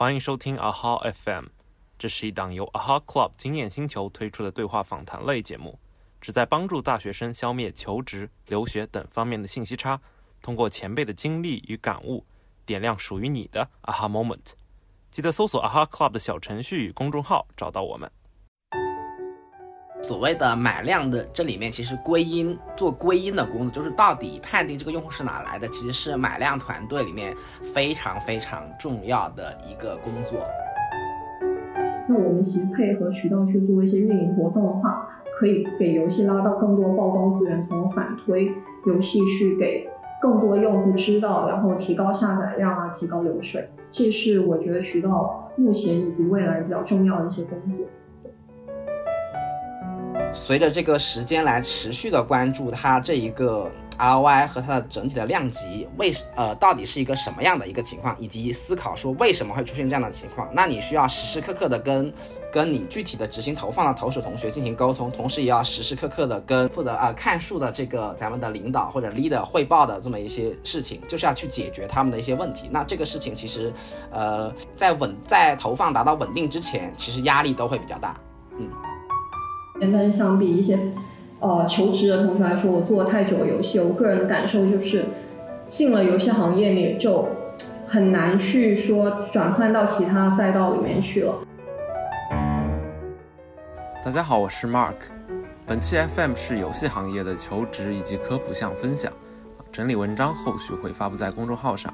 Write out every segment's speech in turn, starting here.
欢迎收听 AHA FM，这是一档由 AHA Club 经验星球推出的对话访谈类节目，旨在帮助大学生消灭求职、留学等方面的信息差，通过前辈的经历与感悟，点亮属于你的 AHA Moment。记得搜索 AHA Club 的小程序与公众号，找到我们。所谓的买量的，这里面其实归因做归因的工作，就是到底判定这个用户是哪来的，其实是买量团队里面非常非常重要的一个工作。那我们其实配合渠道去做一些运营活动的话，可以给游戏拉到更多曝光资源，从而反推游戏去给更多用户知道，然后提高下载量啊，提高流水。这是我觉得渠道目前以及未来比较重要的一些工作。随着这个时间来持续的关注它这一个 ROI 和它的整体的量级，为呃到底是一个什么样的一个情况，以及思考说为什么会出现这样的情况，那你需要时时刻刻的跟跟你具体的执行投放的投手同学进行沟通，同时也要时时刻刻的跟负责啊看数的这个咱们的领导或者 leader 汇报的这么一些事情，就是要去解决他们的一些问题。那这个事情其实呃在稳在投放达到稳定之前，其实压力都会比较大，嗯。但是相比一些，呃，求职的同学来说，我做了太久游戏，我个人的感受就是，进了游戏行业，你就很难去说转换到其他赛道里面去了。大家好，我是 Mark，本期 FM 是游戏行业的求职以及科普项分享，整理文章后续会发布在公众号上。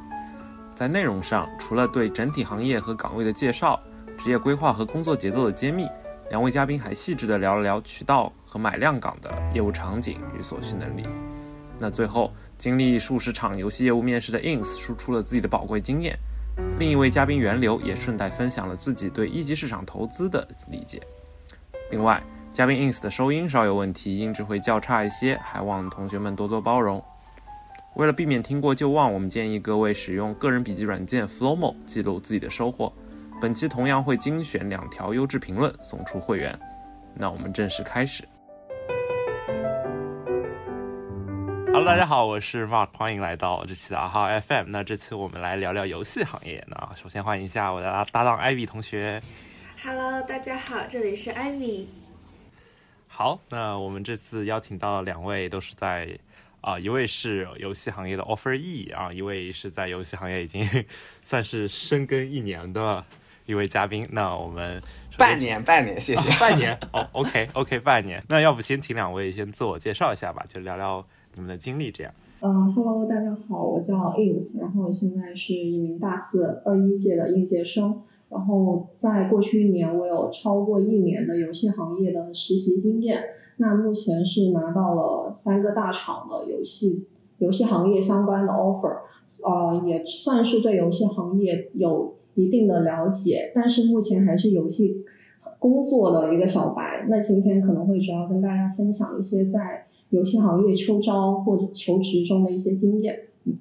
在内容上，除了对整体行业和岗位的介绍，职业规划和工作节奏的揭秘。两位嘉宾还细致地聊了聊渠道和买量岗的业务场景与所需能力。那最后，经历数十场游戏业务面试的 Ins 输出了自己的宝贵经验。另一位嘉宾源流也顺带分享了自己对一级市场投资的理解。另外，嘉宾 Ins 的收音稍有问题，音质会较差一些，还望同学们多多包容。为了避免听过就忘，我们建议各位使用个人笔记软件 Flowmo 记录自己的收获。本期同样会精选两条优质评论送出会员，那我们正式开始。Hello，大家好，我是 Mark，欢迎来到这期的阿哈 FM。那这期我们来聊聊游戏行业。那首先欢迎一下我的搭档 Ivy 同学。Hello，大家好，这里是 Ivy。好，那我们这次邀请到两位都是在。啊，一位是游戏行业的 Offer E 啊，一位是在游戏行业已经 算是深耕一年的一位嘉宾。那我们半年，半年，谢谢，半年。哦，OK，OK，半年。那要不先请两位先自我介绍一下吧，就聊聊你们的经历这样。嗯，Hello，大家好，我叫 Ins，然后现在是一名大四二一届的应届生。然后在过去一年，我有超过一年的游戏行业的实习经验。那目前是拿到了三个大厂的游戏游戏行业相关的 offer，呃，也算是对游戏行业有一定的了解，但是目前还是游戏工作的一个小白。那今天可能会主要跟大家分享一些在游戏行业秋招或者求职中的一些经验。嗯，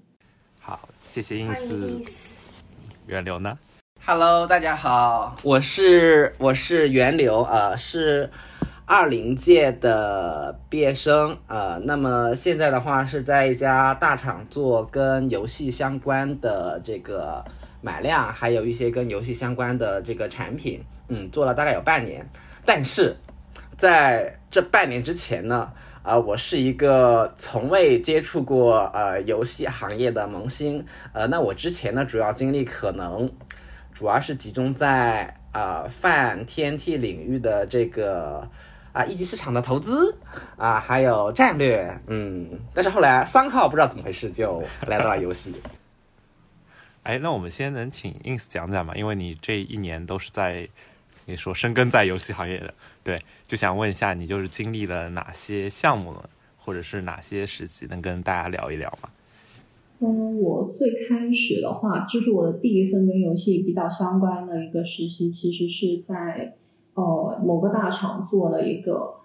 好，谢谢英思。源流呢？Hello，大家好，我是我是源流，呃，是。二零届的毕业生，呃，那么现在的话是在一家大厂做跟游戏相关的这个买量，还有一些跟游戏相关的这个产品，嗯，做了大概有半年。但是在这半年之前呢，啊，我是一个从未接触过呃游戏行业的萌新，呃，那我之前呢主要经历可能主要是集中在啊泛天 T 领域的这个。啊，一级市场的投资啊，还有战略，嗯，但是后来三号不知道怎么回事就来到了游戏。哎，那我们先能请 ins 讲讲嘛？因为你这一年都是在你说深耕在游戏行业的，对，就想问一下你就是经历了哪些项目呢，或者是哪些实习，能跟大家聊一聊吗？嗯，我最开始的话，就是我的第一份跟游戏比较相关的一个实习，其实是在。呃，某个大厂做的一个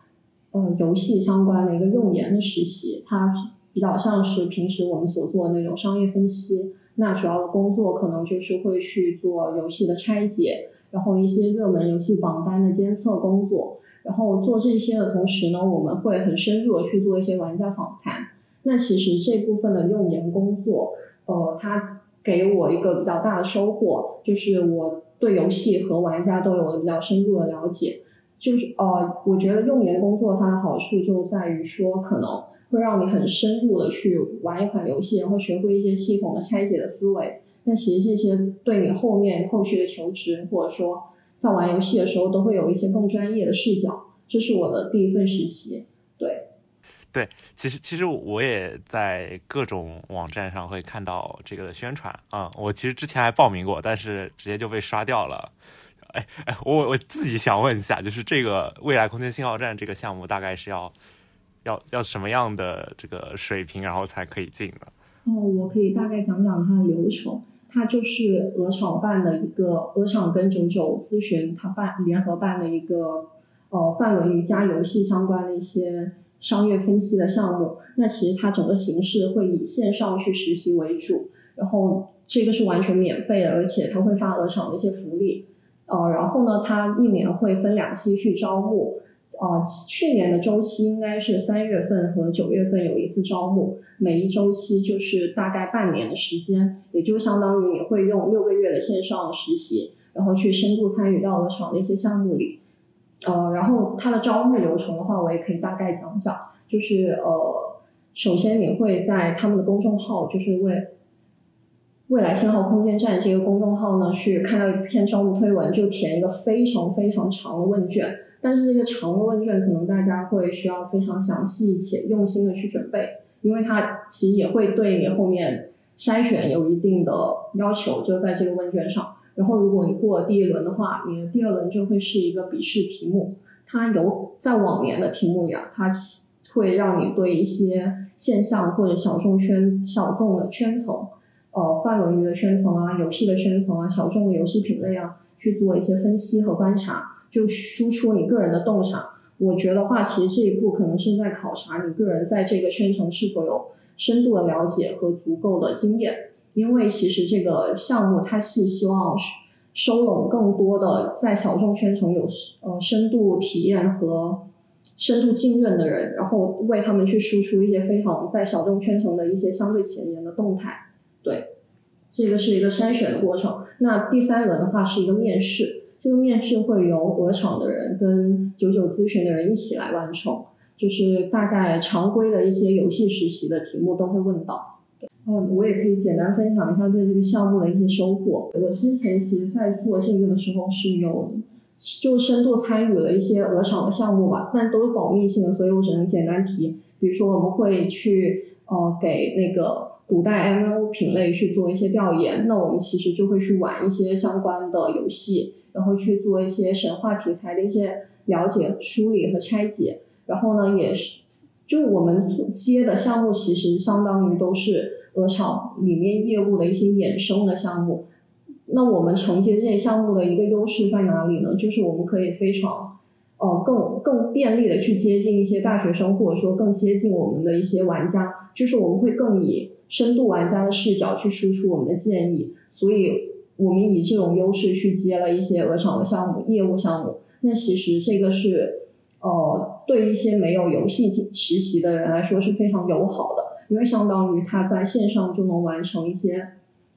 呃游戏相关的一个用研的实习，它比较像是平时我们所做的那种商业分析。那主要的工作可能就是会去做游戏的拆解，然后一些热门游戏榜单的监测工作。然后做这些的同时呢，我们会很深入的去做一些玩家访谈。那其实这部分的用研工作，呃，它给我一个比较大的收获，就是我。对游戏和玩家都有了比较深入的了解。就是呃，我觉得用研工作它的好处就在于说，可能会让你很深入的去玩一款游戏，然后学会一些系统的拆解的思维。那其实这些对你后面后续的求职，或者说在玩游戏的时候，都会有一些更专业的视角。这是我的第一份实习，对。对，其实其实我也在各种网站上会看到这个宣传啊。我其实之前还报名过，但是直接就被刷掉了。哎哎，我我自己想问一下，就是这个未来空间信号站这个项目，大概是要要要什么样的这个水平，然后才可以进呢？哦，我可以大概讲讲它的流程。它就是鹅厂办的一个鹅厂跟九九咨询，它办联合办的一个呃泛文娱加游戏相关的一些商业分析的项目。那其实它整个形式会以线上去实习为主，然后这个是完全免费的，而且它会发鹅厂的一些福利。呃，然后呢，它一年会分两期去招募，呃，去年的周期应该是三月份和九月份有一次招募，每一周期就是大概半年的时间，也就相当于你会用六个月的线上实习，然后去深度参与到鹅厂的一些项目里。呃，然后它的招募流程的话，我也可以大概讲讲，就是呃，首先你会在他们的公众号，就是为。未来信号空间站这个公众号呢，去看到一篇招募推文，就填一个非常非常长的问卷。但是这个长的问卷，可能大家会需要非常详细且用心的去准备，因为它其实也会对你后面筛选有一定的要求，就在这个问卷上。然后如果你过了第一轮的话，你的第二轮就会是一个笔试题目。它有在往年的题目里啊，它会让你对一些现象或者小众圈、小众的圈层。呃，泛文娱的圈层啊，游戏的圈层啊，小众的游戏品类啊，去做一些分析和观察，就输出你个人的洞察。我觉得话，其实这一步可能是在考察你个人在这个圈层是否有深度的了解和足够的经验。因为其实这个项目它是希望收拢更多的在小众圈层有呃深度体验和深度浸润的人，然后为他们去输出一些非常在小众圈层的一些相对前沿的动态。对，这个是一个筛选的过程。那第三轮的话是一个面试，这个面试会由鹅厂的人跟九九咨询的人一起来完成，就是大概常规的一些游戏实习的题目都会问到。嗯，我也可以简单分享一下在这个项目的一些收获。我之前其实在做这个的时候是有就深度参与了一些鹅厂的项目吧，但都是保密性的，所以我只能简单提。比如说我们会去呃给那个。古代 MO 品类去做一些调研，那我们其实就会去玩一些相关的游戏，然后去做一些神话题材的一些了解、梳理和拆解。然后呢，也是就我们接的项目，其实相当于都是鹅厂里面业务的一些衍生的项目。那我们承接这些项目的一个优势在哪里呢？就是我们可以非常呃更更便利的去接近一些大学生，或者说更接近我们的一些玩家，就是我们会更以。深度玩家的视角去输出我们的建议，所以我们以这种优势去接了一些鹅厂的项目、业务项目。那其实这个是，呃，对一些没有游戏实习的人来说是非常友好的，因为相当于他在线上就能完成一些，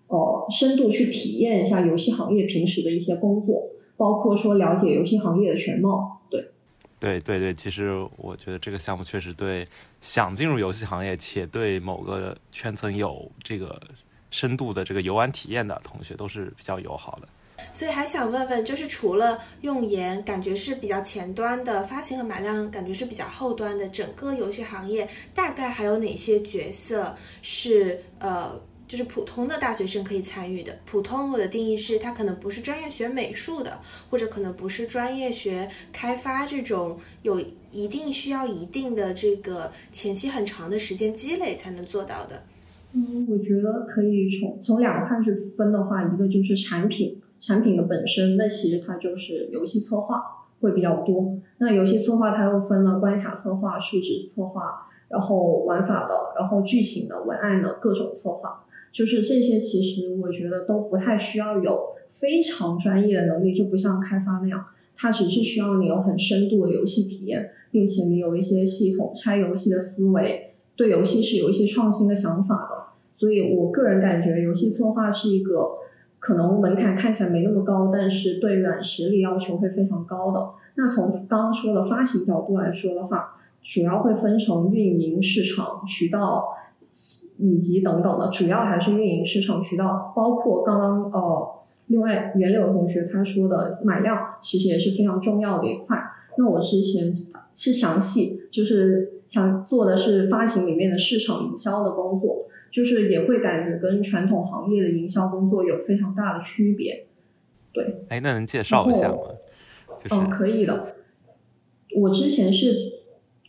呃，深度去体验一下游戏行业平时的一些工作，包括说了解游戏行业的全貌。对对对对，其实我觉得这个项目确实对想进入游戏行业且对某个圈层有这个深度的这个游玩体验的同学都是比较友好的。所以还想问问，就是除了用研感觉是比较前端的，发行和买量感觉是比较后端的，整个游戏行业大概还有哪些角色是呃？就是普通的大学生可以参与的。普通我的定义是，他可能不是专业学美术的，或者可能不是专业学开发这种有一定需要一定的这个前期很长的时间积累才能做到的。嗯，我觉得可以从从两块去分的话，一个就是产品，产品的本身，那其实它就是游戏策划会比较多。那游戏策划它又分了关卡策划、数值策划，然后玩法的，然后剧情的、文案的各种策划。就是这些，其实我觉得都不太需要有非常专业的能力，就不像开发那样，它只是需要你有很深度的游戏体验，并且你有一些系统拆游戏的思维，对游戏是有一些创新的想法的。所以我个人感觉，游戏策划是一个可能门槛看起来没那么高，但是对软实力要求会非常高的。那从刚刚说的发行角度来说的话，主要会分成运营、市场、渠道以及等等的，主要还是运营、市场、渠道，包括刚刚呃，另外袁柳同学他说的买量，其实也是非常重要的一块。那我之前是详细就是想做的是发行里面的市场营销的工作。就是也会感觉跟传统行业的营销工作有非常大的区别，对。哎，那能介绍一下吗？嗯，可以的。我之前是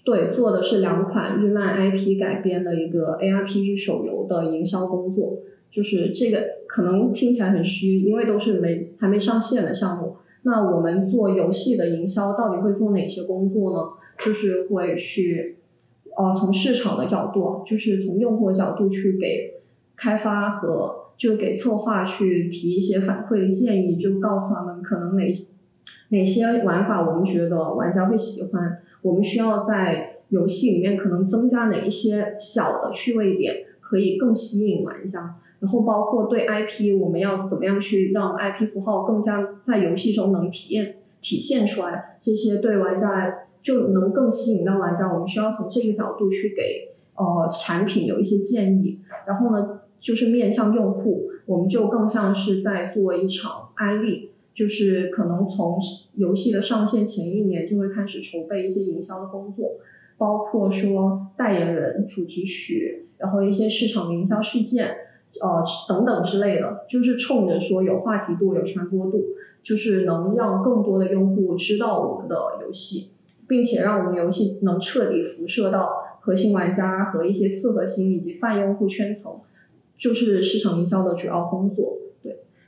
对做的是两款日漫 IP 改编的一个 ARPG 手游的营销工作，就是这个可能听起来很虚，因为都是没还没上线的项目。那我们做游戏的营销到底会做哪些工作呢？就是会去。呃，从市场的角度，就是从用户的角度去给开发和就给策划去提一些反馈建议，就告诉他们可能哪哪些玩法我们觉得玩家会喜欢，我们需要在游戏里面可能增加哪一些小的趣味点，可以更吸引玩家。然后包括对 IP，我们要怎么样去让 IP 符号更加在游戏中能体验体现出来，这些对玩家。就能更吸引到玩家。我们需要从这个角度去给呃产品有一些建议。然后呢，就是面向用户，我们就更像是在做一场安利，就是可能从游戏的上线前一年就会开始筹备一些营销的工作，包括说代言人、主题曲，然后一些市场的营销事件，呃等等之类的，就是冲着说有话题度、有传播度，就是能让更多的用户知道我们的游戏。并且让我们游戏能彻底辐射到核心玩家和一些次核心以及泛用户圈层，就是市场营销的主要工作。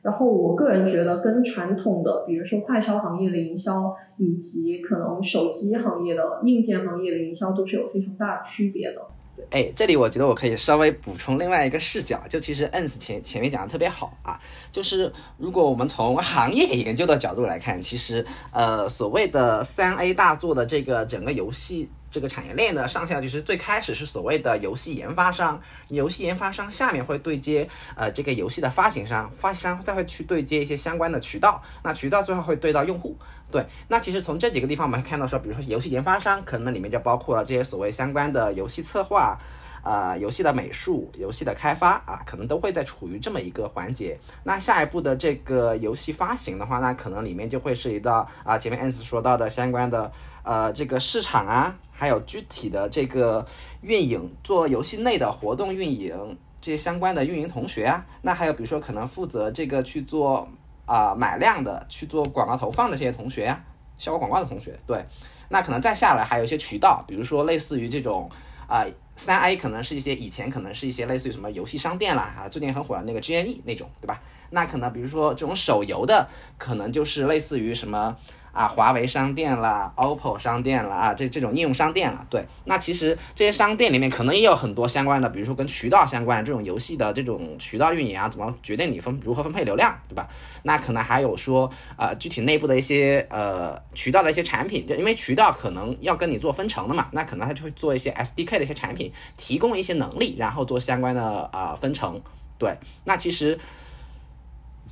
然后我个人觉得跟传统的，比如说快销行业的营销，以及可能手机行业的硬件行业的营销，都是有非常大的区别的。哎，这里我觉得我可以稍微补充另外一个视角，就其实 Ans 前前面讲的特别好啊，就是如果我们从行业研究的角度来看，其实呃所谓的三 A 大作的这个整个游戏。这个产业链的上下就是最开始是所谓的游戏研发商，游戏研发商下面会对接呃这个游戏的发行商，发行商再会去对接一些相关的渠道，那渠道最后会对到用户。对，那其实从这几个地方我们看到说，比如说游戏研发商，可能里面就包括了这些所谓相关的游戏策划。啊，游戏的美术、游戏的开发啊，可能都会在处于这么一个环节。那下一步的这个游戏发行的话，那可能里面就会涉及到啊，前面 Ans 说到的相关的呃这个市场啊，还有具体的这个运营，做游戏内的活动运营这些相关的运营同学啊。那还有比如说可能负责这个去做啊买量的、去做广告投放的这些同学呀，效果广告的同学。对，那可能再下来还有一些渠道，比如说类似于这种啊。三 A 可能是一些以前可能是一些类似于什么游戏商店啦，啊，最近很火的那个 GNE 那种，对吧？那可能比如说这种手游的，可能就是类似于什么。啊，华为商店啦，OPPO 商店啦，啊，这这种应用商店了，对，那其实这些商店里面可能也有很多相关的，比如说跟渠道相关的这种游戏的这种渠道运营啊，怎么决定你分如何分配流量，对吧？那可能还有说，呃，具体内部的一些呃渠道的一些产品，就因为渠道可能要跟你做分成的嘛，那可能他就会做一些 SDK 的一些产品，提供一些能力，然后做相关的啊分成，对，那其实。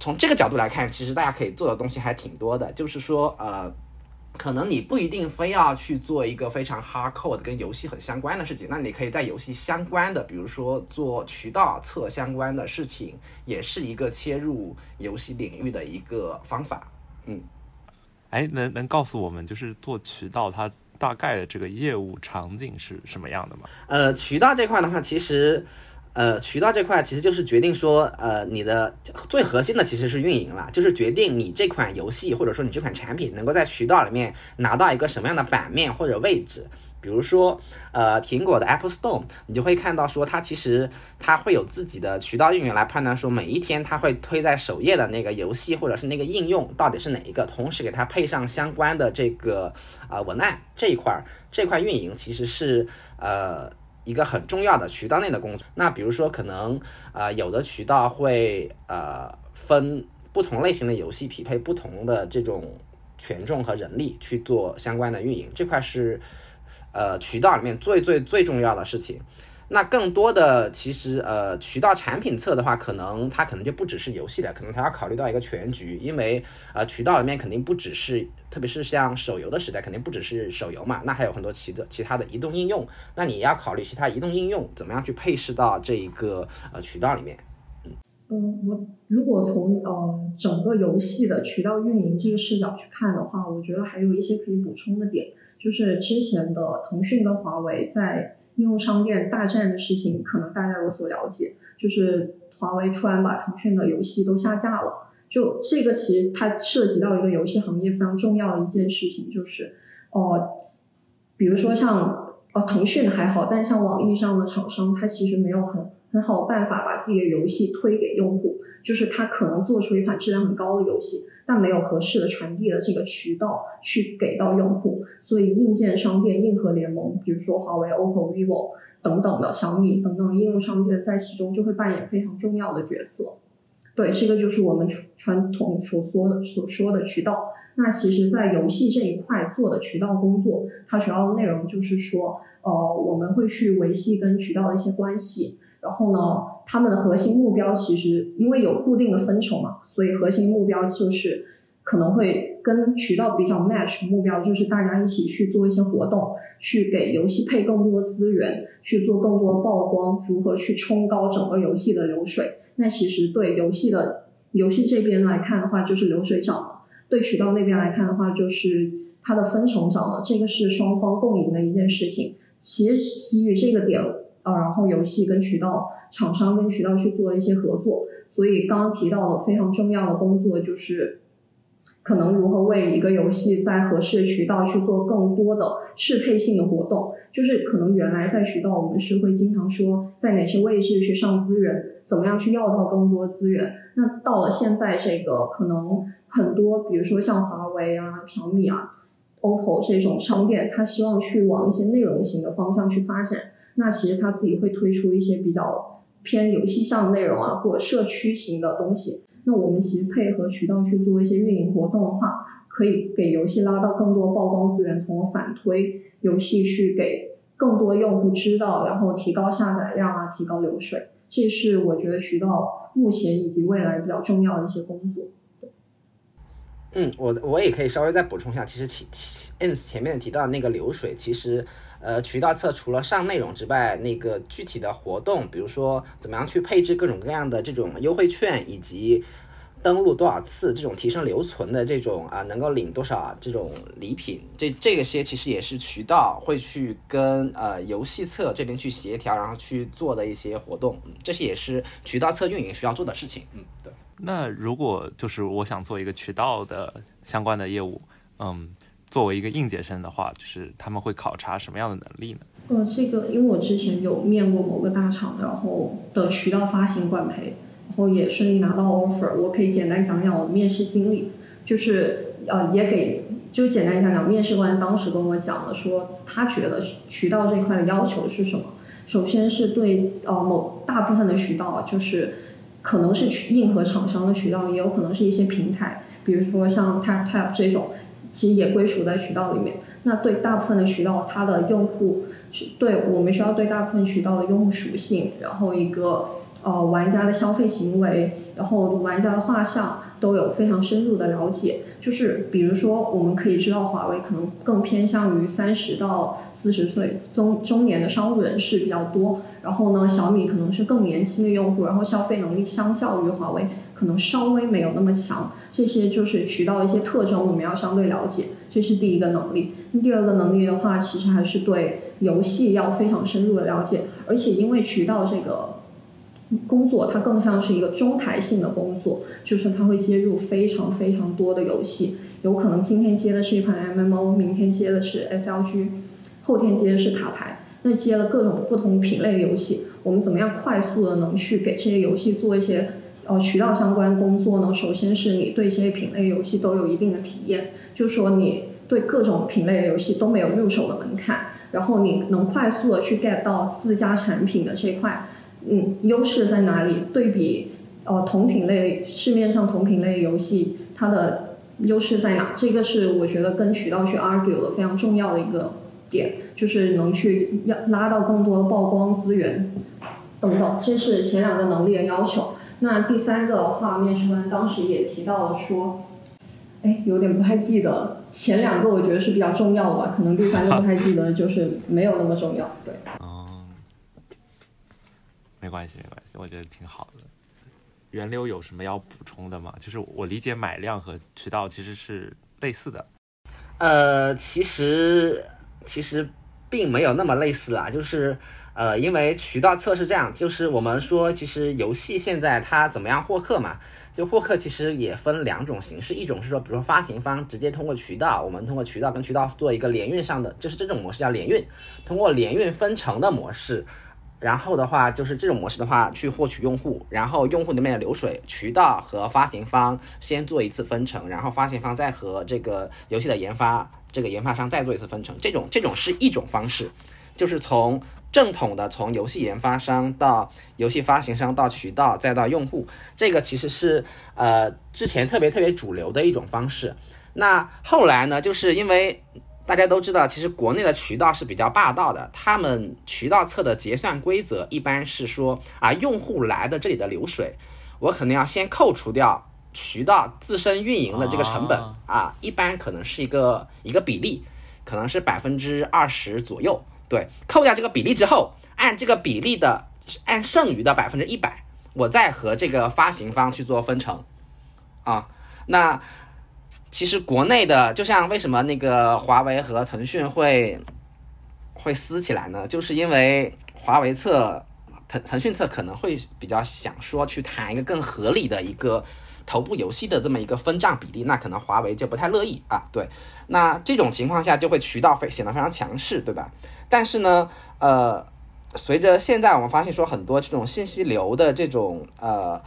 从这个角度来看，其实大家可以做的东西还挺多的。就是说，呃，可能你不一定非要去做一个非常 hardcore 的跟游戏很相关的事情，那你可以在游戏相关的，比如说做渠道测相关的事情，也是一个切入游戏领域的一个方法。嗯，哎，能能告诉我们，就是做渠道它大概的这个业务场景是什么样的吗？呃，渠道这块的话，其实。呃，渠道这块其实就是决定说，呃，你的最核心的其实是运营了，就是决定你这款游戏或者说你这款产品能够在渠道里面拿到一个什么样的版面或者位置。比如说，呃，苹果的 Apple Store，你就会看到说，它其实它会有自己的渠道运营来判断说，每一天它会推在首页的那个游戏或者是那个应用到底是哪一个，同时给它配上相关的这个啊文案这一块儿，这块运营其实是呃。一个很重要的渠道内的工作，那比如说可能呃有的渠道会呃分不同类型的游戏匹配不同的这种权重和人力去做相关的运营，这块是呃渠道里面最最最重要的事情。那更多的其实呃渠道产品侧的话，可能它可能就不只是游戏了，可能它要考虑到一个全局，因为呃渠道里面肯定不只是，特别是像手游的时代，肯定不只是手游嘛，那还有很多其的其他的移动应用，那你要考虑其他移动应用怎么样去配饰到这一个呃渠道里面。嗯，我如果从呃整个游戏的渠道运营这个视角去看的话，我觉得还有一些可以补充的点，就是之前的腾讯跟华为在应用商店大战的事情，可能大家有所了解，就是华为突然把腾讯的游戏都下架了，就这个其实它涉及到一个游戏行业非常重要的一件事情，就是呃，比如说像呃腾讯还好，但是像网易这样的厂商，它其实没有很。很好的办法把自己的游戏推给用户，就是他可能做出一款质量很高的游戏，但没有合适的传递的这个渠道去给到用户，所以硬件商店、硬核联盟，比如说华为、OPPO、vivo 等等的小米等等应用商店在其中就会扮演非常重要的角色。对，这个就是我们传统所说的所说的渠道。那其实，在游戏这一块做的渠道工作，它主要的内容就是说，呃，我们会去维系跟渠道的一些关系。然后呢，他们的核心目标其实因为有固定的分成嘛，所以核心目标就是可能会跟渠道比较 match 目标，就是大家一起去做一些活动，去给游戏配更多资源，去做更多曝光，如何去冲高整个游戏的流水。那其实对游戏的游戏这边来看的话，就是流水涨了；对渠道那边来看的话，就是它的分成涨了。这个是双方共赢的一件事情。其实基于这个点。呃，然后游戏跟渠道厂商跟渠道去做一些合作，所以刚刚提到的非常重要的工作就是，可能如何为一个游戏在合适渠道去做更多的适配性的活动，就是可能原来在渠道我们是会经常说在哪些位置去上资源，怎么样去要到更多资源，那到了现在这个可能很多，比如说像华为啊、小米啊、OPPO 这种商店，它希望去往一些内容型的方向去发展。那其实他自己会推出一些比较偏游戏向的内容啊，或者社区型的东西。那我们其实配合渠道去做一些运营活动的话，可以给游戏拉到更多曝光资源，从而反推游戏去给更多用户知道，然后提高下载量啊，提高流水。这是我觉得渠道目前以及未来比较重要的一些工作。嗯，我我也可以稍微再补充一下，其实前前前面提到的那个流水，其实。呃，渠道侧除了上内容之外，那个具体的活动，比如说怎么样去配置各种各样的这种优惠券，以及登录多少次这种提升留存的这种啊，能够领多少这种礼品，这这个些其实也是渠道会去跟呃游戏侧这边去协调，然后去做的一些活动，这些也是渠道侧运营需要做的事情。嗯，对。那如果就是我想做一个渠道的相关的业务，嗯。作为一个应届生的话，就是他们会考察什么样的能力呢？呃，这个因为我之前有面过某个大厂，然后的渠道发行管培，然后也顺利拿到 offer。我可以简单讲讲我的面试经历，就是呃，也给就简单讲讲面试官当时跟我讲了，说他觉得渠道这块的要求是什么。首先是对呃某大部分的渠道，就是可能是去硬核厂商的渠道，也有可能是一些平台，比如说像 Tap Tap 这种。其实也归属在渠道里面。那对大部分的渠道，它的用户是对我们需要对大部分渠道的用户属性，然后一个呃玩家的消费行为，然后玩家的画像都有非常深入的了解。就是比如说，我们可以知道华为可能更偏向于三十到四十岁中中年的商务人士比较多，然后呢，小米可能是更年轻的用户，然后消费能力相较于华为。可能稍微没有那么强，这些就是渠道一些特征，我们要相对了解，这是第一个能力。那第二个能力的话，其实还是对游戏要非常深入的了解，而且因为渠道这个工作，它更像是一个中台性的工作，就是它会接入非常非常多的游戏，有可能今天接的是一款 MMO，明天接的是 SLG，后天接的是卡牌，那接了各种不同品类的游戏，我们怎么样快速的能去给这些游戏做一些。呃，渠道相关工作呢，首先是你对这些品类游戏都有一定的体验，就说你对各种品类的游戏都没有入手的门槛，然后你能快速的去 get 到自家产品的这块，嗯，优势在哪里？对比呃同品类市面上同品类游戏，它的优势在哪？这个是我觉得跟渠道去 argue 的非常重要的一个点，就是能去要拉到更多的曝光资源等等，这是前两个能力的要求。那第三个的话，面试官当时也提到了说，哎，有点不太记得，前两个我觉得是比较重要的吧，可能第三个不太记得，就是没有那么重要。对，没关系，没关系，我觉得挺好的。源流有什么要补充的吗？就是我理解买量和渠道其实是类似的。呃，其实其实并没有那么类似啦，就是呃，因为渠道测试这样，就是我们说，其实游戏现在它怎么样获客嘛？就获客其实也分两种形式，一种是说，比如说发行方直接通过渠道，我们通过渠道跟渠道做一个联运上的，就是这种模式叫联运，通过联运分成的模式。然后的话，就是这种模式的话，去获取用户，然后用户那边的流水渠道和发行方先做一次分成，然后发行方再和这个游戏的研发这个研发商再做一次分成。这种这种是一种方式，就是从正统的从游戏研发商到游戏发行商到渠道再到用户，这个其实是呃之前特别特别主流的一种方式。那后来呢，就是因为。大家都知道，其实国内的渠道是比较霸道的。他们渠道侧的结算规则一般是说啊，用户来的这里的流水，我可能要先扣除掉渠道自身运营的这个成本啊，一般可能是一个一个比例，可能是百分之二十左右。对，扣掉这个比例之后，按这个比例的按剩余的百分之一百，我再和这个发行方去做分成啊，那。其实国内的，就像为什么那个华为和腾讯会会撕起来呢？就是因为华为侧、腾腾讯侧可能会比较想说去谈一个更合理的一个头部游戏的这么一个分账比例，那可能华为就不太乐意啊。对，那这种情况下就会渠道非显得非常强势，对吧？但是呢，呃，随着现在我们发现说很多这种信息流的这种呃。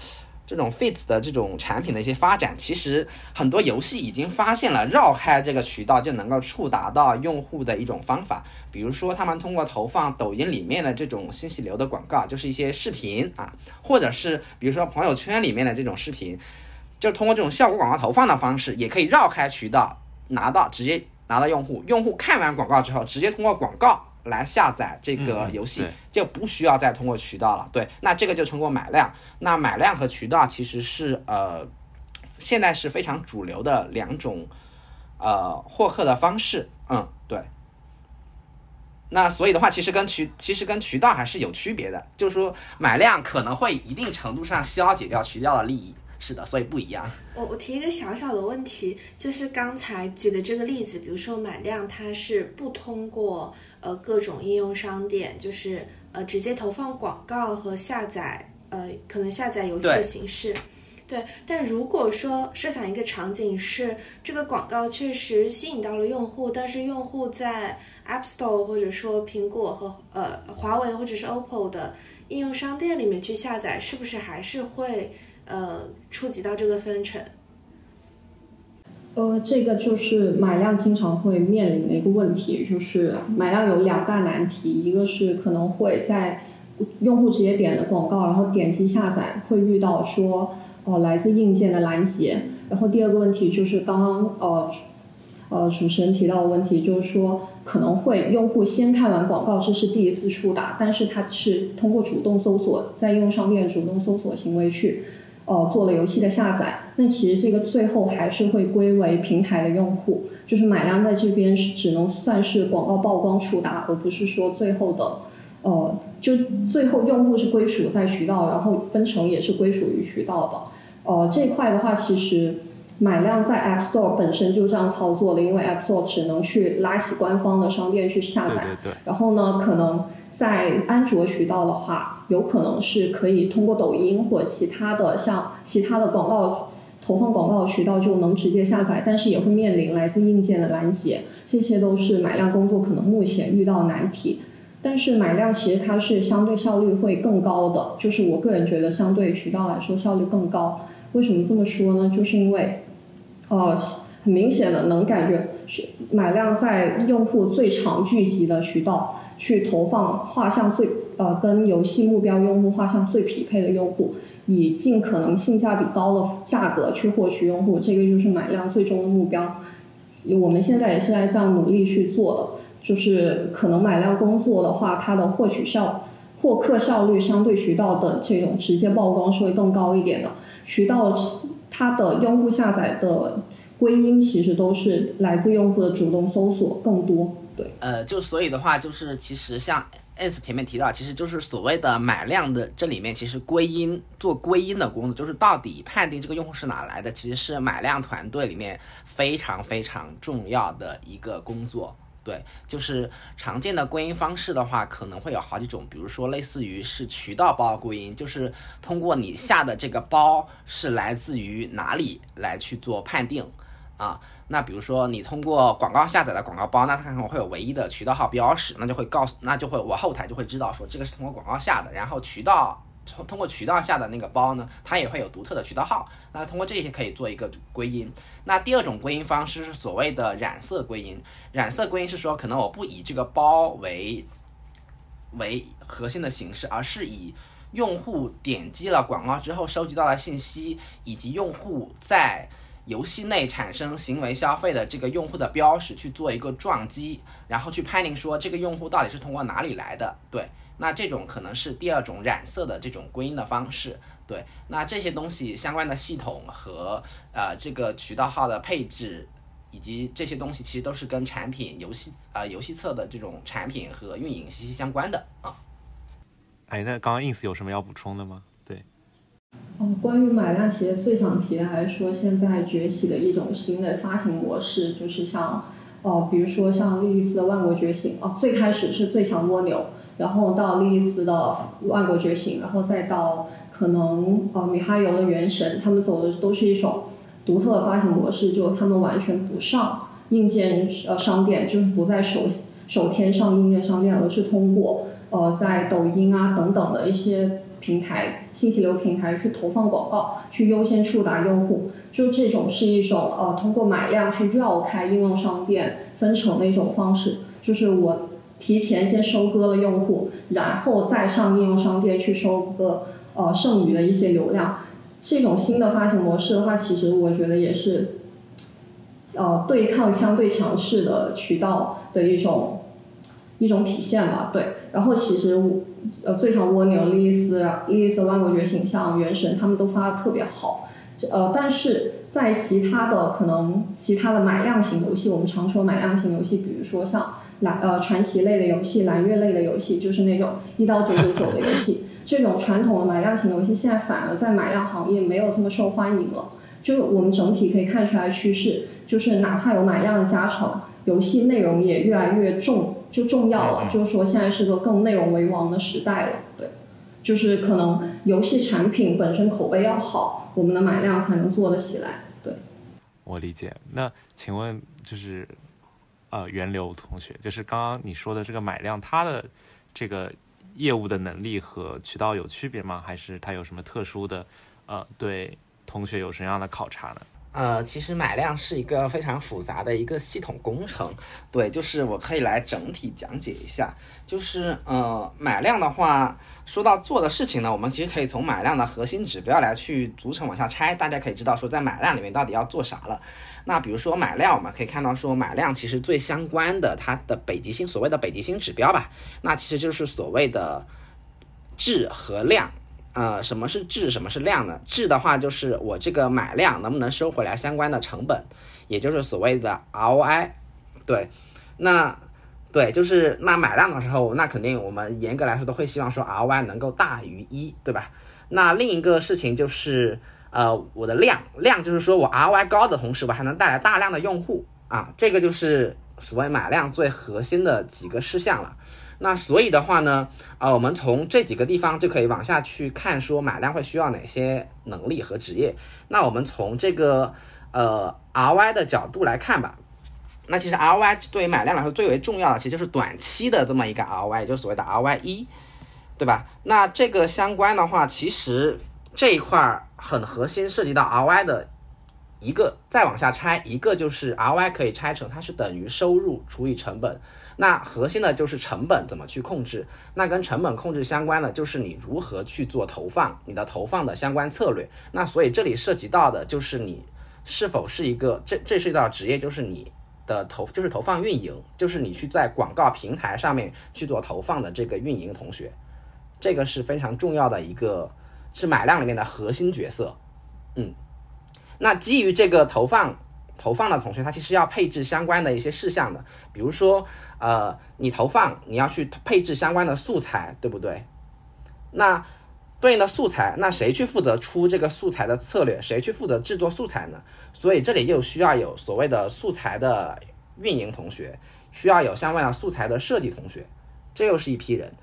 这种 fits 的这种产品的一些发展，其实很多游戏已经发现了绕开这个渠道就能够触达到用户的一种方法。比如说，他们通过投放抖音里面的这种信息流的广告，就是一些视频啊，或者是比如说朋友圈里面的这种视频，就通过这种效果广告投放的方式，也可以绕开渠道拿到直接拿到用户。用户看完广告之后，直接通过广告。来下载这个游戏就不需要再通过渠道了，对，那这个就通过买量。那买量和渠道其实是呃，现在是非常主流的两种呃获客的方式，嗯，对。那所以的话，其实跟渠其实跟渠道还是有区别的，就是说买量可能会一定程度上消解掉渠道的利益，是的，所以不一样。我我提一个小小的问题，就是刚才举的这个例子，比如说买量，它是不通过。呃，各种应用商店就是呃，直接投放广告和下载，呃，可能下载游戏的形式，对。但如果说设想一个场景是这个广告确实吸引到了用户，但是用户在 App Store 或者说苹果和呃华为或者是 OPPO 的应用商店里面去下载，是不是还是会呃触及到这个分成？呃，这个就是买量经常会面临的一个问题，就是买量有两大难题，一个是可能会在用户直接点了广告，然后点击下载会遇到说呃来自硬件的拦截，然后第二个问题就是刚刚呃呃主持人提到的问题，就是说可能会用户先看完广告，这是第一次触达，但是他是通过主动搜索，在应用商店主动搜索行为去。呃，做了游戏的下载，那其实这个最后还是会归为平台的用户，就是买量在这边是只能算是广告曝光触达，而不是说最后的，呃，就最后用户是归属在渠道，然后分成也是归属于渠道的。呃，这块的话，其实买量在 App Store 本身就这样操作的，因为 App Store 只能去拉起官方的商店去下载，然后呢，可能。在安卓渠道的话，有可能是可以通过抖音或其他的像其他的广告投放广告渠道就能直接下载，但是也会面临来自硬件的拦截，这些都是买量工作可能目前遇到的难题。但是买量其实它是相对效率会更高的，就是我个人觉得相对渠道来说效率更高。为什么这么说呢？就是因为，呃，很明显的能感觉是买量在用户最常聚集的渠道。去投放画像最呃跟游戏目标用户画像最匹配的用户，以尽可能性价比高的价格去获取用户，这个就是买量最终的目标。我们现在也是在这样努力去做的。就是可能买量工作的话，它的获取效、获客效率相对渠道的这种直接曝光是会更高一点的。渠道它的用户下载的归因其实都是来自用户的主动搜索更多。对，呃，就所以的话，就是其实像 S 前面提到，其实就是所谓的买量的这里面，其实归因做归因的工作，就是到底判定这个用户是哪来的，其实是买量团队里面非常非常重要的一个工作。对，就是常见的归因方式的话，可能会有好几种，比如说类似于是渠道包归因，就是通过你下的这个包是来自于哪里来去做判定啊。那比如说你通过广告下载的广告包，那它可能会有唯一的渠道号标识，那就会告诉，那就会我后台就会知道说这个是通过广告下的，然后渠道。通通过渠道下的那个包呢，它也会有独特的渠道号。那通过这些可以做一个归因。那第二种归因方式是所谓的染色归因。染色归因是说，可能我不以这个包为为核心的形式，而是以用户点击了广告之后收集到的信息，以及用户在游戏内产生行为消费的这个用户的标识去做一个撞击，然后去判定说这个用户到底是通过哪里来的。对。那这种可能是第二种染色的这种归因的方式，对。那这些东西相关的系统和呃这个渠道号的配置，以及这些东西其实都是跟产品游戏呃游戏侧的这种产品和运营息息相关的啊。哎，那刚刚 ins 有什么要补充的吗？对。嗯，关于买量，其实最想提的还是说现在崛起的一种新的发行模式，就是像哦，比如说像莉莉丝的万国觉醒哦，最开始是最强蜗牛。然后到莉莉丝的万国觉醒，然后再到可能呃米哈游的原神，他们走的都是一种独特的发行模式，就他们完全不上硬件呃商店，就是不在手手天上硬件商店，而是通过呃在抖音啊等等的一些平台信息流平台去投放广告，去优先触达用户，就这种是一种呃通过买量去绕开应用商店分成的一种方式，就是我。提前先收割了用户，然后再上应用商店去收割呃剩余的一些流量，这种新的发行模式的话，其实我觉得也是，呃对抗相对强势的渠道的一种一种体现吧。对，然后其实呃最强蜗牛、莉莉丝、莉莉丝万国觉醒、像原神，他们都发的特别好，呃但是在其他的可能其他的买量型游戏，我们常说买量型游戏，比如说像。蓝呃传奇类的游戏，蓝月类的游戏，就是那种一到九九九的游戏。这种传统的买量型游戏，现在反而在买量行业没有这么受欢迎了。就是我们整体可以看出来趋势，就是哪怕有买量的加成，游戏内容也越来越重就重要了。就是说现在是个更内容为王的时代了。对，就是可能游戏产品本身口碑要好，我们的买量才能做得起来。对，我理解。那请问就是。呃，源流同学，就是刚刚你说的这个买量，它的这个业务的能力和渠道有区别吗？还是它有什么特殊的？呃，对同学有什么样的考察呢？呃，其实买量是一个非常复杂的一个系统工程，对，就是我可以来整体讲解一下。就是呃，买量的话，说到做的事情呢，我们其实可以从买量的核心指标来去逐层往下拆，大家可以知道说在买量里面到底要做啥了。那比如说买量，我们可以看到说买量其实最相关的它的北极星，所谓的北极星指标吧，那其实就是所谓的质和量。呃，什么是质，什么是量呢？质的话就是我这个买量能不能收回来相关的成本，也就是所谓的 ROI。对，那对，就是那买量的时候，那肯定我们严格来说都会希望说 ROI 能够大于一，对吧？那另一个事情就是。呃，我的量量就是说我 ROI 高的同时，我还能带来大量的用户啊，这个就是所谓买量最核心的几个事项了。那所以的话呢，啊，我们从这几个地方就可以往下去看，说买量会需要哪些能力和职业。那我们从这个呃 RY 的角度来看吧。那其实 RY 对于买量来说最为重要的，其实就是短期的这么一个 RY，就是所谓的 RY 一，对吧？那这个相关的话，其实这一块儿。很核心，涉及到 RY 的一个，再往下拆，一个就是 RY 可以拆成它是等于收入除以成本。那核心的就是成本怎么去控制？那跟成本控制相关的就是你如何去做投放，你的投放的相关策略。那所以这里涉及到的就是你是否是一个，这这是一道职业，就是你的投就是投放运营，就是你去在广告平台上面去做投放的这个运营同学，这个是非常重要的一个，是买量里面的核心角色。嗯，那基于这个投放投放的同学，他其实要配置相关的一些事项的，比如说呃，你投放你要去配置相关的素材，对不对？那对应的素材，那谁去负责出这个素材的策略？谁去负责制作素材呢？所以这里又需要有所谓的素材的运营同学，需要有相关的素材的设计同学，这又是一批人。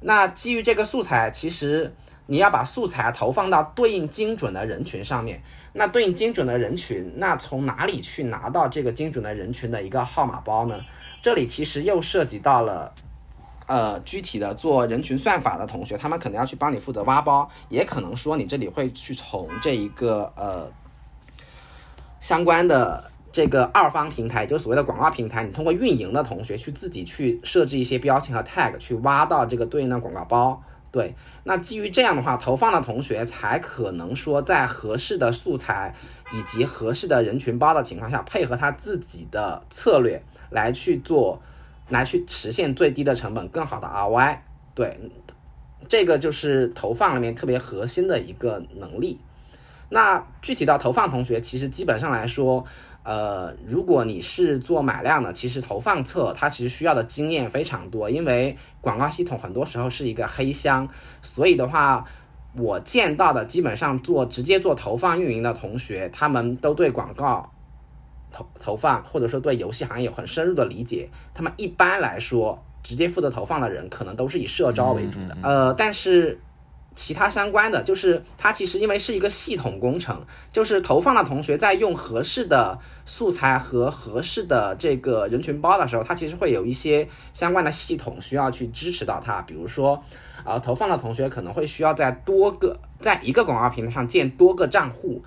那基于这个素材，其实你要把素材投放到对应精准的人群上面。那对应精准的人群，那从哪里去拿到这个精准的人群的一个号码包呢？这里其实又涉及到了。呃，具体的做人群算法的同学，他们可能要去帮你负责挖包，也可能说你这里会去从这一个呃相关的这个二方平台，就是所谓的广告平台，你通过运营的同学去自己去设置一些标签和 tag，去挖到这个对应的广告包。对，那基于这样的话，投放的同学才可能说在合适的素材以及合适的人群包的情况下，配合他自己的策略来去做。来去实现最低的成本，更好的 ROI，对，这个就是投放里面特别核心的一个能力。那具体到投放同学，其实基本上来说，呃，如果你是做买量的，其实投放侧它其实需要的经验非常多，因为广告系统很多时候是一个黑箱，所以的话，我见到的基本上做直接做投放运营的同学，他们都对广告。投投放或者说对游戏行业有很深入的理解，他们一般来说直接负责投放的人可能都是以社招为主的。呃，但是其他相关的，就是它其实因为是一个系统工程，就是投放的同学在用合适的素材和合适的这个人群包的时候，它其实会有一些相关的系统需要去支持到它。比如说，呃，投放的同学可能会需要在多个在一个广告平台上建多个账户。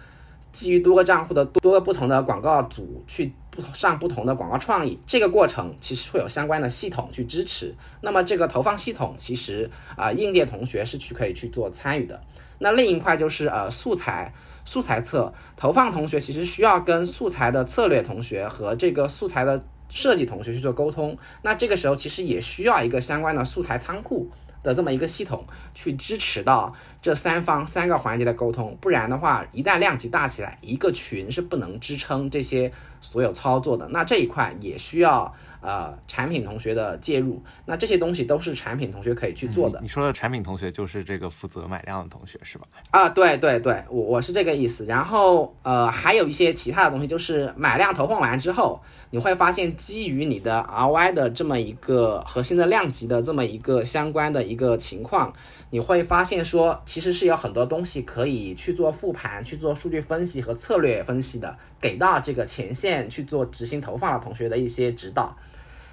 基于多个账户的多个不同的广告组去上不同的广告创意，这个过程其实会有相关的系统去支持。那么这个投放系统其实啊，应届同学是去可以去做参与的。那另一块就是呃素材素材侧投放同学其实需要跟素材的策略同学和这个素材的设计同学去做沟通。那这个时候其实也需要一个相关的素材仓库。的这么一个系统去支持到这三方三个环节的沟通，不然的话，一旦量级大起来，一个群是不能支撑这些所有操作的。那这一块也需要。呃，产品同学的介入，那这些东西都是产品同学可以去做的。你说的产品同学就是这个负责买量的同学是吧？啊，对对对，我我是这个意思。然后呃，还有一些其他的东西，就是买量投放完之后，你会发现基于你的 RY 的这么一个核心的量级的这么一个相关的一个情况，你会发现说，其实是有很多东西可以去做复盘、去做数据分析和策略分析的，给到这个前线去做执行投放的同学的一些指导。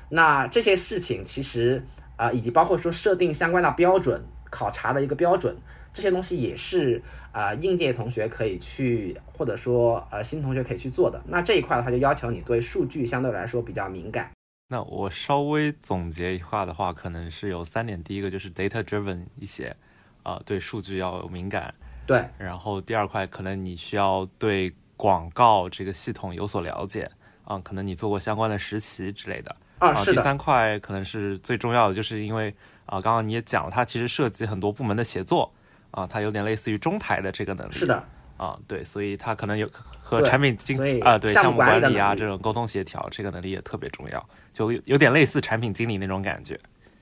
那这些事情其实啊，以及包括说设定相关的标准、考察的一个标准，这些东西也是啊，应届同学可以去，或者说呃新同学可以去做的。那这一块的话，就要求你对数据相对来说比较敏感。那我稍微总结一下的话，可能是有三点：第一个就是 data driven 一些，啊，对数据要有敏感。对。然后第二块，可能你需要对广告这个系统有所了解，啊，可能你做过相关的实习之类的。啊，第三块可能是最重要的，就是因为啊，刚刚你也讲了，它其实涉及很多部门的协作啊，它有点类似于中台的这个能力。是的，啊，对，所以它可能有和产品经啊，对项目管理啊这种沟通协调，这个能力也特别重要，就有点类似产品经理那种感觉。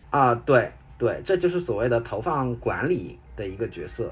啊，对对，这就是所谓的投放管理的一个角色。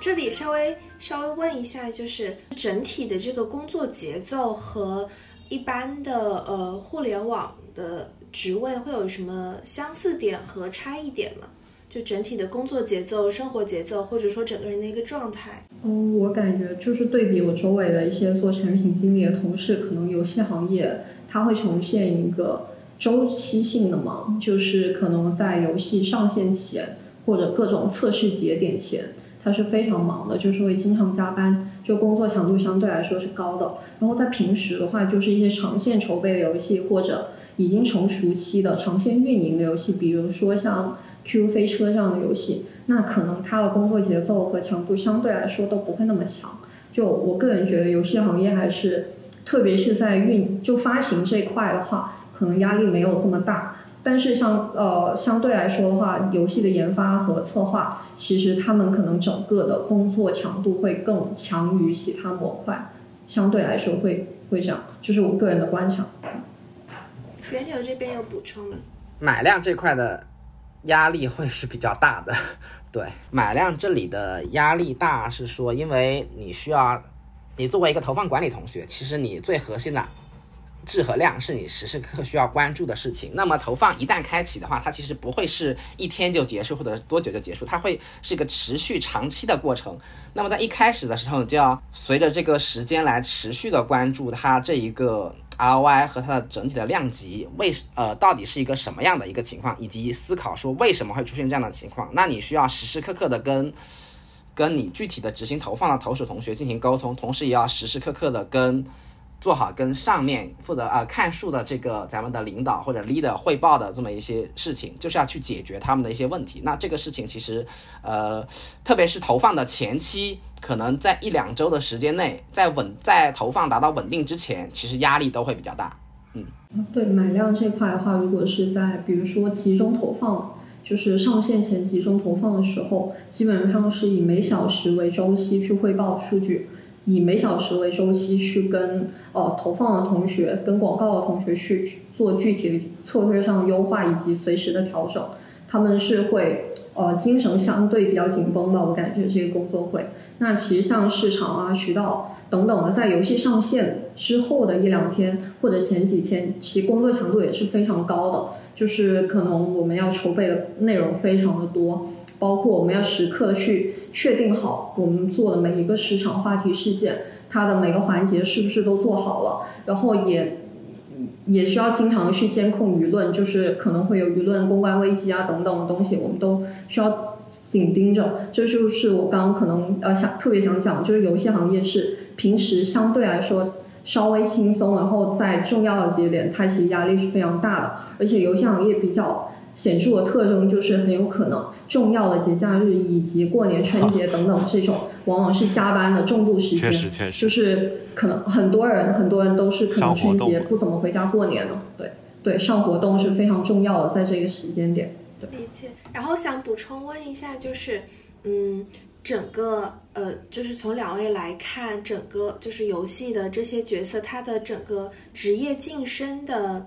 这里稍微稍微问一下，就是整体的这个工作节奏和一般的呃互联网的职位会有什么相似点和差异点吗？就整体的工作节奏、生活节奏，或者说整个人的一个状态。嗯，我感觉就是对比我周围的一些做产品经理的同事，可能游戏行业它会呈现一个周期性的嘛，就是可能在游戏上线前或者各种测试节点前。他是非常忙的，就是会经常加班，就工作强度相对来说是高的。然后在平时的话，就是一些长线筹备的游戏或者已经成熟期的长线运营的游戏，比如说像 Q 飞车这样的游戏，那可能他的工作节奏和强度相对来说都不会那么强。就我个人觉得，游戏行业还是，特别是在运就发行这一块的话，可能压力没有这么大。但是像呃相对来说的话，游戏的研发和策划，其实他们可能整个的工作强度会更强于其他模块，相对来说会会这样，就是我个人的观察。元柳这边有补充吗？买量这块的压力会是比较大的，对，买量这里的压力大是说，因为你需要，你作为一个投放管理同学，其实你最核心的。质和量是你时时刻刻需要关注的事情。那么投放一旦开启的话，它其实不会是一天就结束或者多久就结束，它会是一个持续长期的过程。那么在一开始的时候，你就要随着这个时间来持续的关注它这一个 ROI 和它的整体的量级，为呃到底是一个什么样的一个情况，以及思考说为什么会出现这样的情况。那你需要时时刻刻的跟跟你具体的执行投放的投手同学进行沟通，同时也要时时刻刻的跟。做好跟上面负责啊看数的这个咱们的领导或者 leader 汇报的这么一些事情，就是要去解决他们的一些问题。那这个事情其实，呃，特别是投放的前期，可能在一两周的时间内，在稳在投放达到稳定之前，其实压力都会比较大。嗯，对，买量这块的话，如果是在比如说集中投放，就是上线前集中投放的时候，基本上是以每小时为周期去汇报数据。以每小时为周期去跟呃投放的同学、跟广告的同学去做具体的策略上优化以及随时的调整，他们是会呃精神相对比较紧绷的，我感觉这个工作会。那其实像市场啊、渠道等等的，在游戏上线之后的一两天或者前几天，其工作强度也是非常高的，就是可能我们要筹备的内容非常的多。包括我们要时刻的去确定好我们做的每一个市场话题事件，它的每个环节是不是都做好了，然后也也需要经常去监控舆论，就是可能会有舆论公关危机啊等等的东西，我们都需要紧盯着。这就是我刚刚可能呃想特别想讲，就是游戏行业是平时相对来说稍微轻松，然后在重要的节点它其实压力是非常大的，而且游戏行业比较。显著的特征就是很有可能重要的节假日以及过年春节等等这种，往往是加班的重度时间。确实确实，就是可能很多人很多人都是可能春节不怎么回家过年的。对对，上活动是非常重要的，在这个时间点。理解。然后想补充问一下，就是嗯，整个呃，就是从两位来看，整个就是游戏的这些角色，他的整个职业晋升的。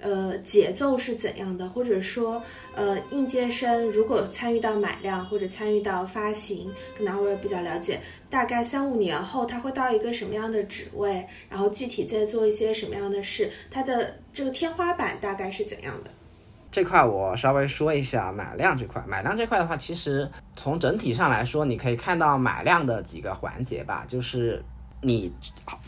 呃，节奏是怎样的？或者说，呃，应届生如果参与到买量或者参与到发行，可能我也比较了解，大概三五年后他会到一个什么样的职位，然后具体在做一些什么样的事，他的这个天花板大概是怎样的？这块我稍微说一下买量这块。买量这块的话，其实从整体上来说，你可以看到买量的几个环节吧，就是。你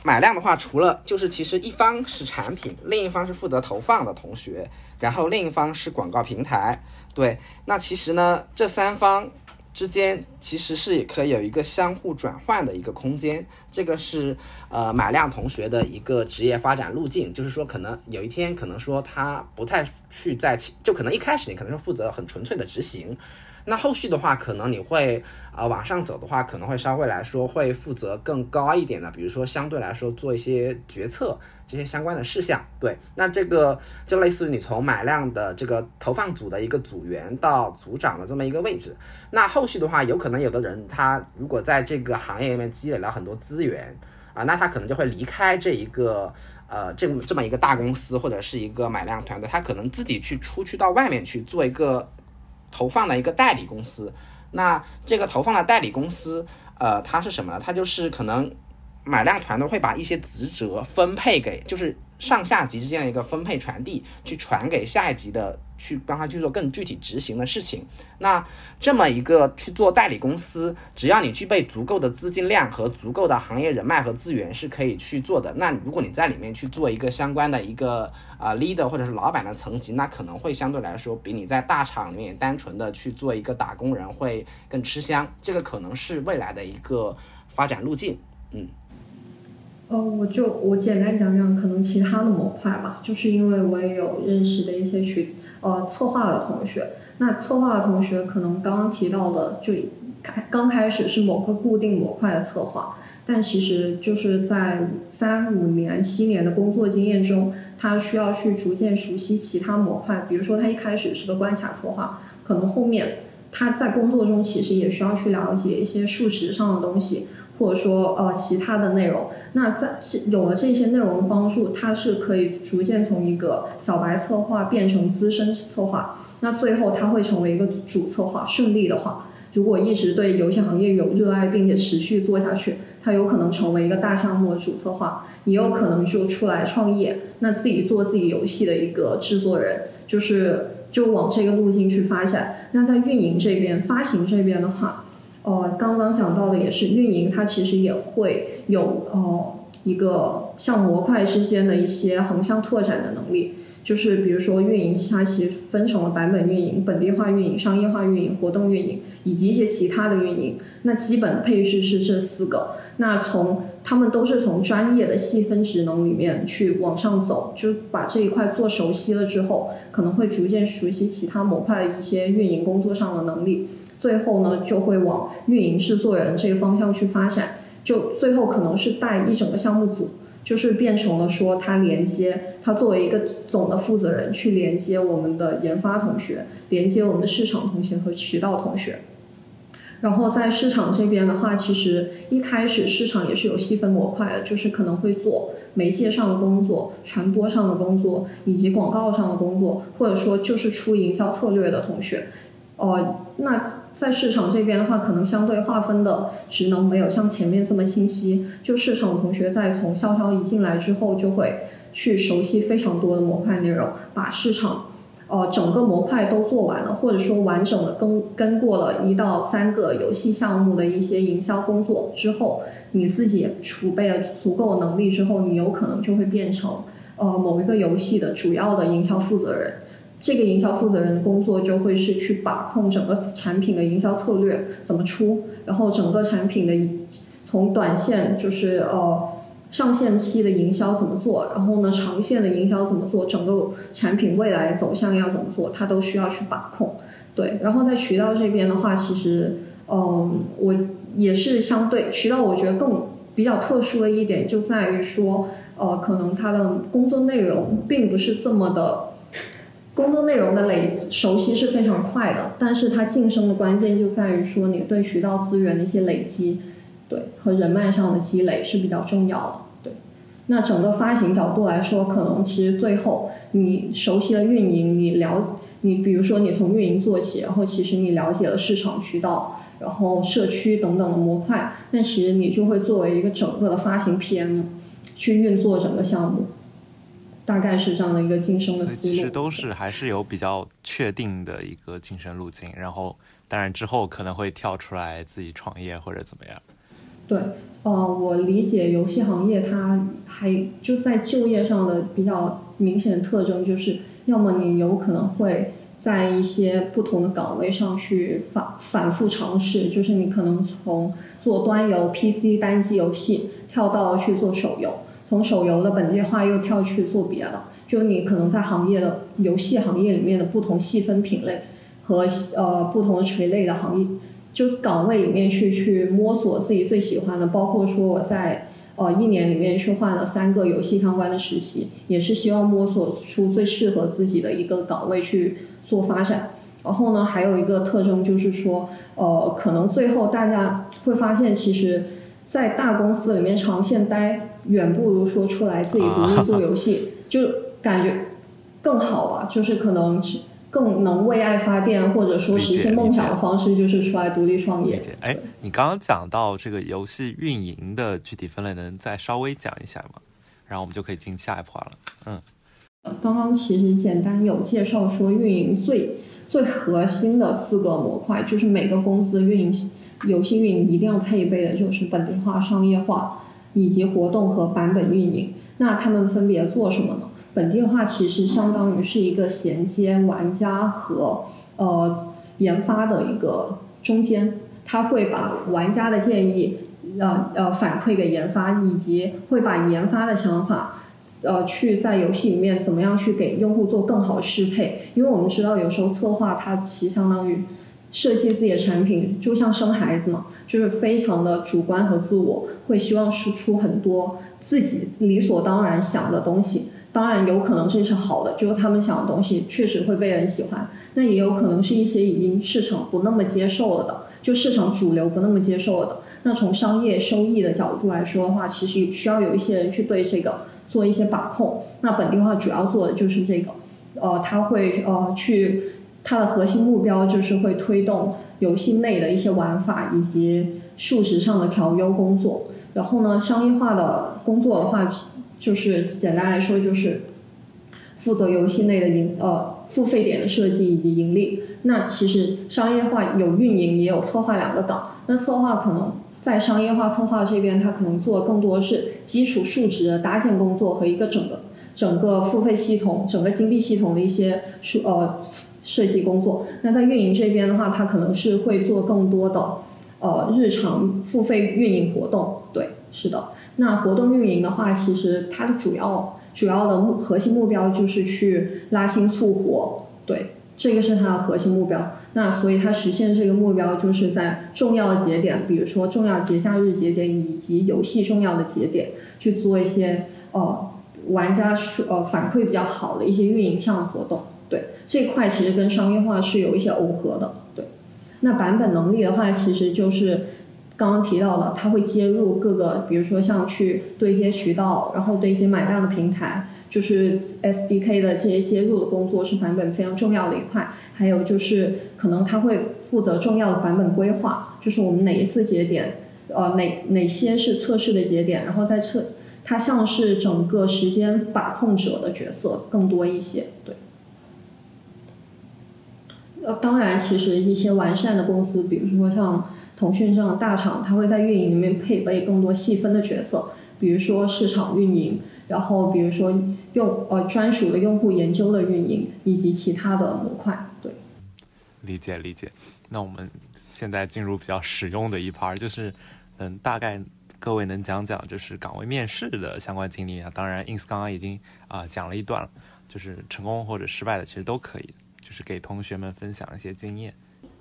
买量的话，除了就是其实一方是产品，另一方是负责投放的同学，然后另一方是广告平台。对，那其实呢，这三方之间其实是也可以有一个相互转换的一个空间。这个是呃买量同学的一个职业发展路径，就是说可能有一天可能说他不太去在就可能一开始你可能是负责很纯粹的执行。那后续的话，可能你会啊往上走的话，可能会稍微来说会负责更高一点的，比如说相对来说做一些决策这些相关的事项。对，那这个就类似于你从买量的这个投放组的一个组员到组长的这么一个位置。那后续的话，有可能有的人他如果在这个行业里面积累了很多资源啊，那他可能就会离开这一个呃这这么一个大公司或者是一个买量团队，他可能自己去出去到外面去做一个。投放的一个代理公司，那这个投放的代理公司，呃，它是什么呢？它就是可能买量团队会把一些职责分配给，就是。上下级之间的一个分配传递，去传给下一级的，去帮他去做更具体执行的事情。那这么一个去做代理公司，只要你具备足够的资金量和足够的行业人脉和资源，是可以去做的。那如果你在里面去做一个相关的一个啊 leader 或者是老板的层级，那可能会相对来说比你在大厂里面单纯的去做一个打工人会更吃香。这个可能是未来的一个发展路径。嗯。哦，我就我简单讲讲可能其他的模块吧，就是因为我也有认识的一些去呃策划的同学，那策划的同学可能刚刚提到的，就开刚开始是某个固定模块的策划，但其实就是在三五年、七年的工作经验中，他需要去逐渐熟悉其他模块。比如说，他一开始是个关卡策划，可能后面他在工作中其实也需要去了解一些数值上的东西。或者说呃其他的内容，那在有了这些内容的帮助，他是可以逐渐从一个小白策划变成资深策划，那最后他会成为一个主策划。顺利的话，如果一直对游戏行业有热爱，并且持续做下去，他有可能成为一个大项目的主策划，也有可能就出来创业，那自己做自己游戏的一个制作人，就是就往这个路径去发展。那在运营这边、发行这边的话。呃，刚刚讲到的也是运营，它其实也会有呃一个像模块之间的一些横向拓展的能力。就是比如说运营，它其实分成了版本运营、本地化运营、商业化运营、活动运营以及一些其他的运营。那基本配置是这四个。那从他们都是从专业的细分职能里面去往上走，就把这一块做熟悉了之后，可能会逐渐熟悉其他模块的一些运营工作上的能力。最后呢，就会往运营制作人这个方向去发展，就最后可能是带一整个项目组，就是变成了说他连接，他作为一个总的负责人去连接我们的研发同学，连接我们的市场同学和渠道同学。然后在市场这边的话，其实一开始市场也是有细分模块的，就是可能会做媒介上的工作、传播上的工作以及广告上的工作，或者说就是出营销策略的同学。哦，那在市场这边的话，可能相对划分的职能没有像前面这么清晰。就市场同学在从校招一进来之后，就会去熟悉非常多的模块内容，把市场，呃，整个模块都做完了，或者说完整的跟跟过了一到三个游戏项目的一些营销工作之后，你自己储备了足够能力之后，你有可能就会变成呃某一个游戏的主要的营销负责人。这个营销负责人的工作就会是去把控整个产品的营销策略怎么出，然后整个产品的从短线就是呃上线期的营销怎么做，然后呢长线的营销怎么做，整个产品未来走向要怎么做，他都需要去把控。对，然后在渠道这边的话，其实嗯我也是相对渠道，我觉得更比较特殊的一点就在于说呃可能他的工作内容并不是这么的。工作内容的累熟悉是非常快的，但是它晋升的关键就在于说你对渠道资源的一些累积，对和人脉上的积累是比较重要的。对，那整个发行角度来说，可能其实最后你熟悉了运营，你了你比如说你从运营做起，然后其实你了解了市场渠道，然后社区等等的模块，那其实你就会作为一个整个的发行 PM 去运作整个项目。大概是这样的一个晋升的思路，其实都是还是有比较确定的一个晋升路径，然后当然之后可能会跳出来自己创业或者怎么样。对，呃，我理解游戏行业它还就在就业上的比较明显的特征，就是要么你有可能会在一些不同的岗位上去反反复尝试，就是你可能从做端游 PC 单机游戏跳到去做手游。从手游的本地化又跳去做别的，就你可能在行业的游戏行业里面的不同细分品类和呃不同的垂类的行业，就岗位里面去去摸索自己最喜欢的，包括说我在呃一年里面去换了三个游戏相关的实习，也是希望摸索出最适合自己的一个岗位去做发展。然后呢，还有一个特征就是说，呃，可能最后大家会发现，其实，在大公司里面长线待。远不如说出来自己独立做游戏，就感觉更好吧。就是可能是更能为爱发电，或者说实现梦想的方式，就是出来独立创业。哎，你刚刚讲到这个游戏运营的具体分类，能再稍微讲一下吗？然后我们就可以进下一步了。嗯，刚刚其实简单有介绍说，运营最最核心的四个模块，就是每个公司运营游戏运营一定要配备的，就是本地化、商业化。以及活动和版本运营，那他们分别做什么呢？本地化其实相当于是一个衔接玩家和呃研发的一个中间，他会把玩家的建议呃呃反馈给研发，以及会把研发的想法呃，去在游戏里面怎么样去给用户做更好的适配？因为我们知道有时候策划它其实相当于设计自己的产品，就像生孩子嘛，就是非常的主观和自我，会希望输出很多自己理所当然想的东西。当然有可能这是好的，就是他们想的东西确实会被人喜欢。那也有可能是一些已经市场不那么接受了的，就市场主流不那么接受了的。那从商业收益的角度来说的话，其实需要有一些人去对这个做一些把控。那本地化主要做的就是这个，呃，他会呃去它的核心目标就是会推动游戏内的一些玩法以及数值上的调优工作。然后呢，商业化的工作的话，就是简单来说就是负责游戏内的盈呃。付费点的设计以及盈利，那其实商业化有运营也有策划两个岗。那策划可能在商业化策划这边，它可能做更多是基础数值的搭建工作和一个整个整个付费系统、整个金币系统的一些数呃设计工作。那在运营这边的话，他可能是会做更多的呃日常付费运营活动。对，是的。那活动运营的话，其实它的主要。主要的目核心目标就是去拉新促活，对，这个是它的核心目标。那所以它实现这个目标，就是在重要的节点，比如说重要节假日节点以及游戏重要的节点，去做一些呃玩家呃反馈比较好的一些运营上的活动。对，这块其实跟商业化是有一些耦合的。对，那版本能力的话，其实就是。刚刚提到的，它会接入各个，比如说像去对接渠道，然后对接买量的平台，就是 SDK 的这些接入的工作是版本非常重要的一块。还有就是可能它会负责重要的版本规划，就是我们哪一次节点，呃哪哪些是测试的节点，然后再测，它像是整个时间把控者的角色更多一些，对。呃，当然，其实一些完善的公司，比如说像。腾讯这样的大厂，它会在运营里面配备更多细分的角色，比如说市场运营，然后比如说用呃专属的用户研究的运营，以及其他的模块。对，理解理解。那我们现在进入比较实用的一盘就是嗯，大概各位能讲讲就是岗位面试的相关经历啊？当然，ins 刚刚已经啊讲了一段了，就是成功或者失败的其实都可以，就是给同学们分享一些经验。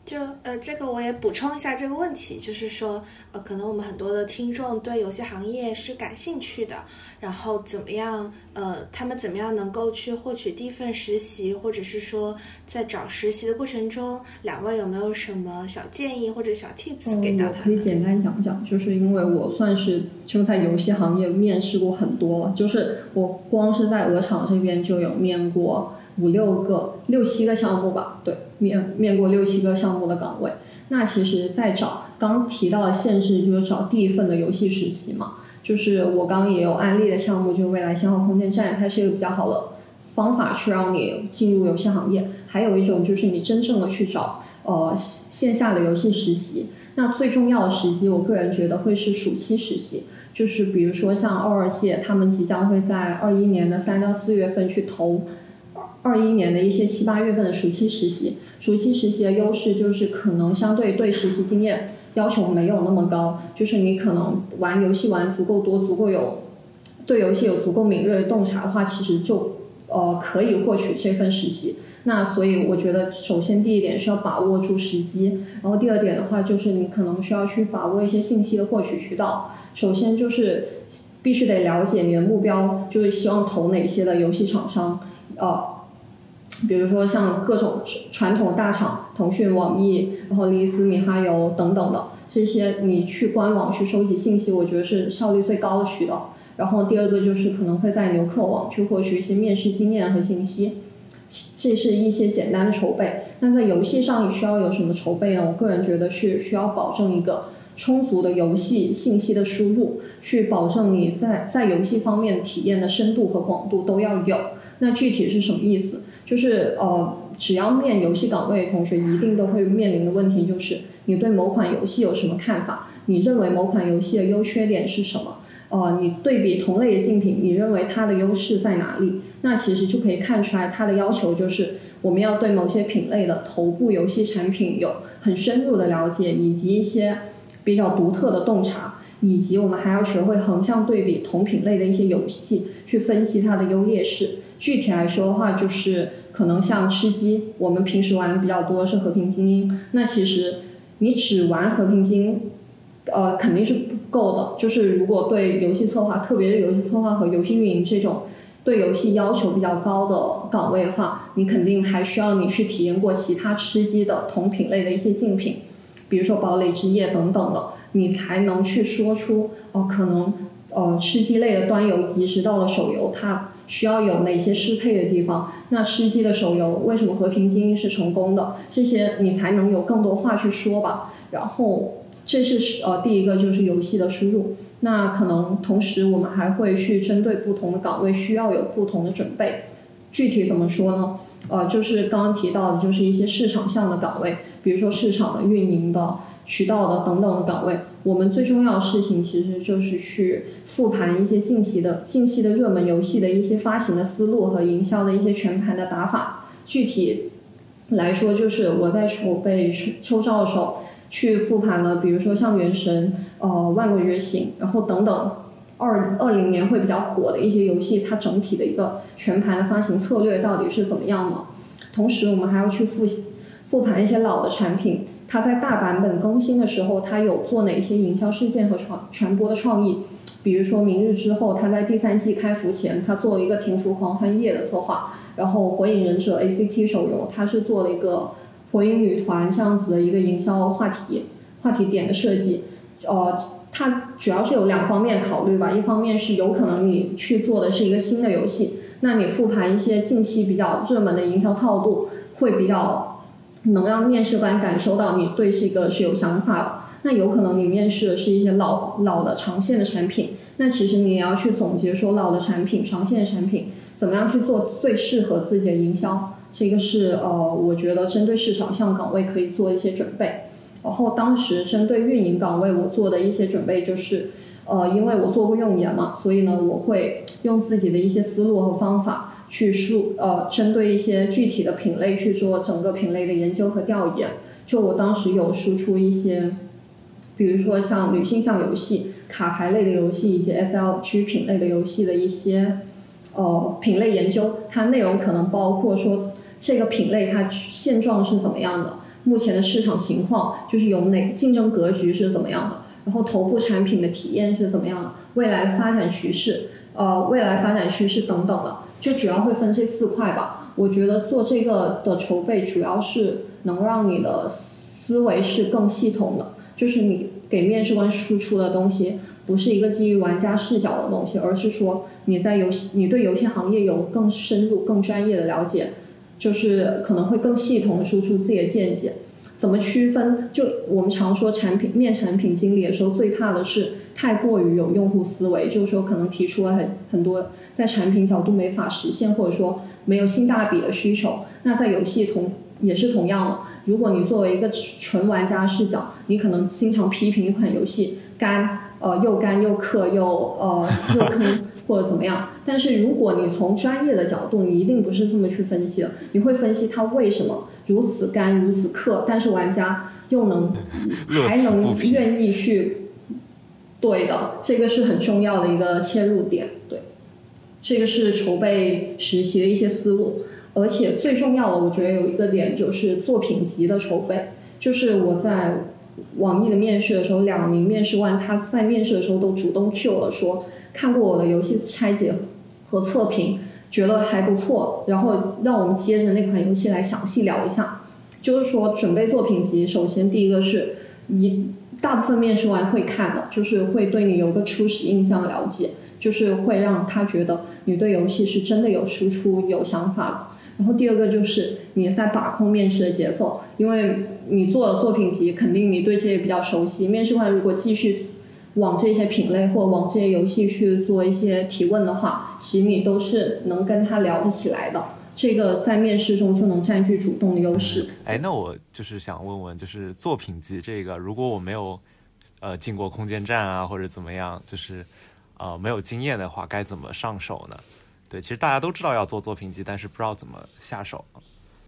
就呃，这个我也补充一下这个问题，就是说，呃，可能我们很多的听众对游戏行业是感兴趣的，然后怎么样，呃，他们怎么样能够去获取第一份实习，或者是说在找实习的过程中，两位有没有什么小建议或者小 tips 给到他们？可以简单讲讲，就是因为我算是就在游戏行业面试过很多了，就是我光是在鹅厂这边就有面过。五六个、六七个项目吧，对，面面过六七个项目的岗位。那其实，在找刚提到的限制，就是找第一份的游戏实习嘛。就是我刚也有案例的项目，就是未来信号空间站，它是一个比较好的方法去让你进入游戏行业。还有一种就是你真正的去找呃线下的游戏实习。那最重要的时机，我个人觉得会是暑期实习，就是比如说像二二届，他们即将会在二一年的三到四月份去投。二一年的一些七八月份的暑期实习，暑期实习的优势就是可能相对对实习经验要求没有那么高，就是你可能玩游戏玩足够多，足够有对游戏有足够敏锐的洞察的话，其实就呃可以获取这份实习。那所以我觉得，首先第一点是要把握住时机，然后第二点的话就是你可能需要去把握一些信息的获取渠道。首先就是必须得了解你的目标，就是希望投哪些的游戏厂商，呃。比如说像各种传统大厂，腾讯、网易，然后丽思、米哈游等等的这些，你去官网去收集信息，我觉得是效率最高的渠道。然后第二个就是可能会在牛客网去获取一些面试经验和信息，这是一些简单的筹备。那在游戏上你需要有什么筹备呢？我个人觉得是需要保证一个充足的游戏信息的输入，去保证你在在游戏方面体验的深度和广度都要有。那具体是什么意思？就是呃，只要面游戏岗位的同学，一定都会面临的问题就是，你对某款游戏有什么看法？你认为某款游戏的优缺点是什么？呃，你对比同类的竞品，你认为它的优势在哪里？那其实就可以看出来，它的要求就是我们要对某些品类的头部游戏产品有很深入的了解，以及一些比较独特的洞察。以及我们还要学会横向对比同品类的一些游戏，去分析它的优劣势。具体来说的话，就是可能像吃鸡，我们平时玩比较多是和平精英，那其实你只玩和平精英，呃，肯定是不够的。就是如果对游戏策划，特别是游戏策划和游戏运营这种对游戏要求比较高的岗位的话，你肯定还需要你去体验过其他吃鸡的同品类的一些竞品，比如说堡垒之夜等等的，你才能去说出哦，可能呃吃鸡类的端游移植到了手游，它需要有哪些适配的地方？那吃鸡的手游为什么和平精英是成功的？这些你才能有更多话去说吧。然后这是呃第一个就是游戏的输入。那可能同时我们还会去针对不同的岗位需要有不同的准备。具体怎么说呢？呃，就是刚刚提到的，就是一些市场项的岗位，比如说市场的、运营的、渠道的等等的岗位。我们最重要的事情其实就是去复盘一些近期的、近期的热门游戏的一些发行的思路和营销的一些全盘的打法。具体来说，就是我在筹备秋招的时候。去复盘了，比如说像《原神》、呃《万国觉醒》，然后等等，二二零年会比较火的一些游戏，它整体的一个全盘的发行策略到底是怎么样的？同时，我们还要去复复盘一些老的产品，它在大版本更新的时候，它有做哪些营销事件和传传播的创意？比如说《明日之后》，它在第三季开服前，它做了一个停服狂欢夜的策划；然后《火影忍者》ACT 手游，它是做了一个。火影女团这样子的一个营销话题、话题点的设计，呃，它主要是有两方面考虑吧。一方面是有可能你去做的是一个新的游戏，那你复盘一些近期比较热门的营销套路，会比较能让面试官感受到你对这个是有想法的。那有可能你面试的是一些老老的长线的产品，那其实你也要去总结说老的产品、长线的产品怎么样去做最适合自己的营销。这个是呃，我觉得针对市场向岗位可以做一些准备。然后当时针对运营岗位，我做的一些准备就是，呃，因为我做过用研嘛，所以呢，我会用自己的一些思路和方法去输呃，针对一些具体的品类去做整个品类的研究和调研。就我当时有输出一些，比如说像女性向游戏、卡牌类的游戏以及 FLG 品类的游戏的一些呃品类研究，它内容可能包括说。这个品类它现状是怎么样的？目前的市场情况就是有哪竞争格局是怎么样的？然后头部产品的体验是怎么样的？未来的发展趋势，呃，未来发展趋势等等的，就主要会分这四块吧。我觉得做这个的筹备，主要是能让你的思维是更系统的，就是你给面试官输出的东西，不是一个基于玩家视角的东西，而是说你在游戏，你对游戏行业有更深入、更专业的了解。就是可能会更系统的输出自己的见解，怎么区分？就我们常说产品面产品经理的时候，最怕的是太过于有用户思维，就是说可能提出了很很多在产品角度没法实现，或者说没有性价比的需求。那在游戏同也是同样的，如果你作为一个纯玩家视角，你可能经常批评一款游戏干，呃又干又氪又呃又坑。或者怎么样？但是如果你从专业的角度，你一定不是这么去分析的。你会分析它为什么如此干、如此氪，但是玩家又能还能愿意去对的，这个是很重要的一个切入点。对，这个是筹备实习的一些思路。而且最重要的，我觉得有一个点就是作品集的筹备。就是我在网易的面试的时候，两名面试官他在面试的时候都主动 Q 了说。看过我的游戏拆解和测评，觉得还不错，然后让我们接着那款游戏来详细聊一下。就是说，准备作品集，首先第一个是一大部分面试官会看的，就是会对你有个初始印象的了解，就是会让他觉得你对游戏是真的有输出、有想法的。然后第二个就是你在把控面试的节奏，因为你做了作品集，肯定你对这些比较熟悉。面试官如果继续。往这些品类或往这些游戏去做一些提问的话，其实你都是能跟他聊得起来的。这个在面试中就能占据主动的优势。哎，那我就是想问问，就是作品集这个，如果我没有呃进过空间站啊，或者怎么样，就是呃没有经验的话，该怎么上手呢？对，其实大家都知道要做作品集，但是不知道怎么下手。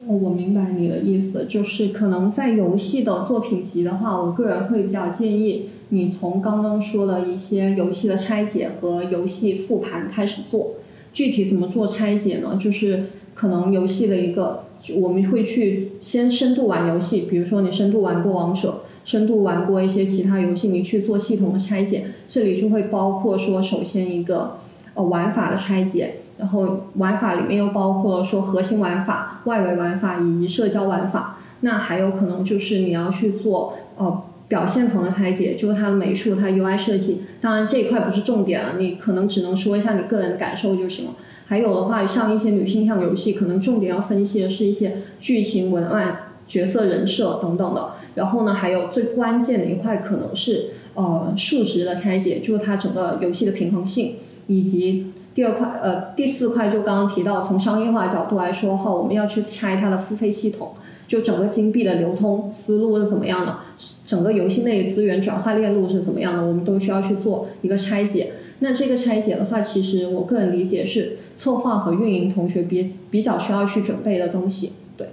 哦，我明白你的意思，就是可能在游戏的作品集的话，我个人会比较建议你从刚刚说的一些游戏的拆解和游戏复盘开始做。具体怎么做拆解呢？就是可能游戏的一个，我们会去先深度玩游戏，比如说你深度玩过王者，深度玩过一些其他游戏，你去做系统的拆解，这里就会包括说，首先一个呃玩法的拆解，然后玩法里面又包括说核心玩法、外围玩法以及社交玩法，那还有可能就是你要去做呃。表现层的拆解，就是它的美术、它 UI 设计。当然这一块不是重点了，你可能只能说一下你个人的感受就行了。还有的话，像一些女性向游戏，可能重点要分析的是一些剧情、文案、角色人设等等的。然后呢，还有最关键的一块可能是呃数值的拆解，就是它整个游戏的平衡性，以及第二块呃第四块就刚刚提到，从商业化角度来说的话，我们要去拆它的付费系统。就整个金币的流通思路是怎么样的，整个游戏内资源转化链路是怎么样的，我们都需要去做一个拆解。那这个拆解的话，其实我个人理解是策划和运营同学比比较需要去准备的东西。对。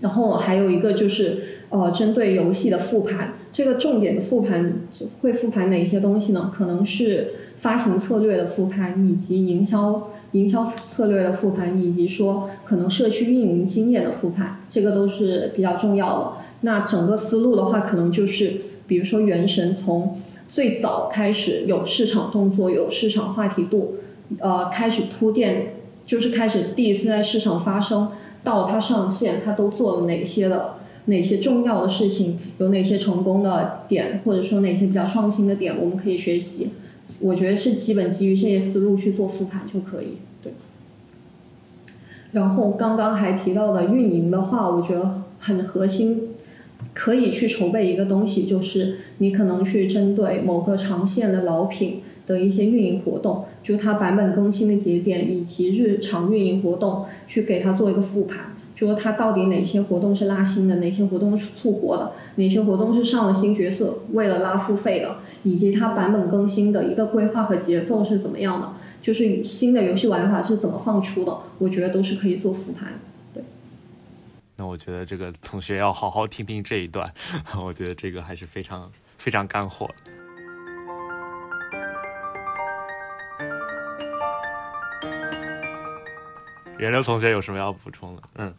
然后还有一个就是呃，针对游戏的复盘，这个重点的复盘会复盘哪些东西呢？可能是发行策略的复盘以及营销。营销策略的复盘，以及说可能社区运营经验的复盘，这个都是比较重要的。那整个思路的话，可能就是，比如说《原神》从最早开始有市场动作、有市场话题度，呃，开始铺垫，就是开始第一次在市场发生，到它上线，它都做了哪些的哪些重要的事情，有哪些成功的点，或者说哪些比较创新的点，我们可以学习。我觉得是基本基于这些思路去做复盘就可以，对。然后刚刚还提到的运营的话，我觉得很核心，可以去筹备一个东西，就是你可能去针对某个长线的老品的一些运营活动，就它版本更新的节点以及日常运营活动，去给它做一个复盘。说它到底哪些活动是拉新的，哪些活动是促活的，哪些活动是上了新角色为了拉付费的，以及它版本更新的一个规划和节奏是怎么样的，就是新的游戏玩法是怎么放出的，我觉得都是可以做复盘。对。那我觉得这个同学要好好听听这一段，我觉得这个还是非常非常干货。袁流同学有什么要补充的？嗯。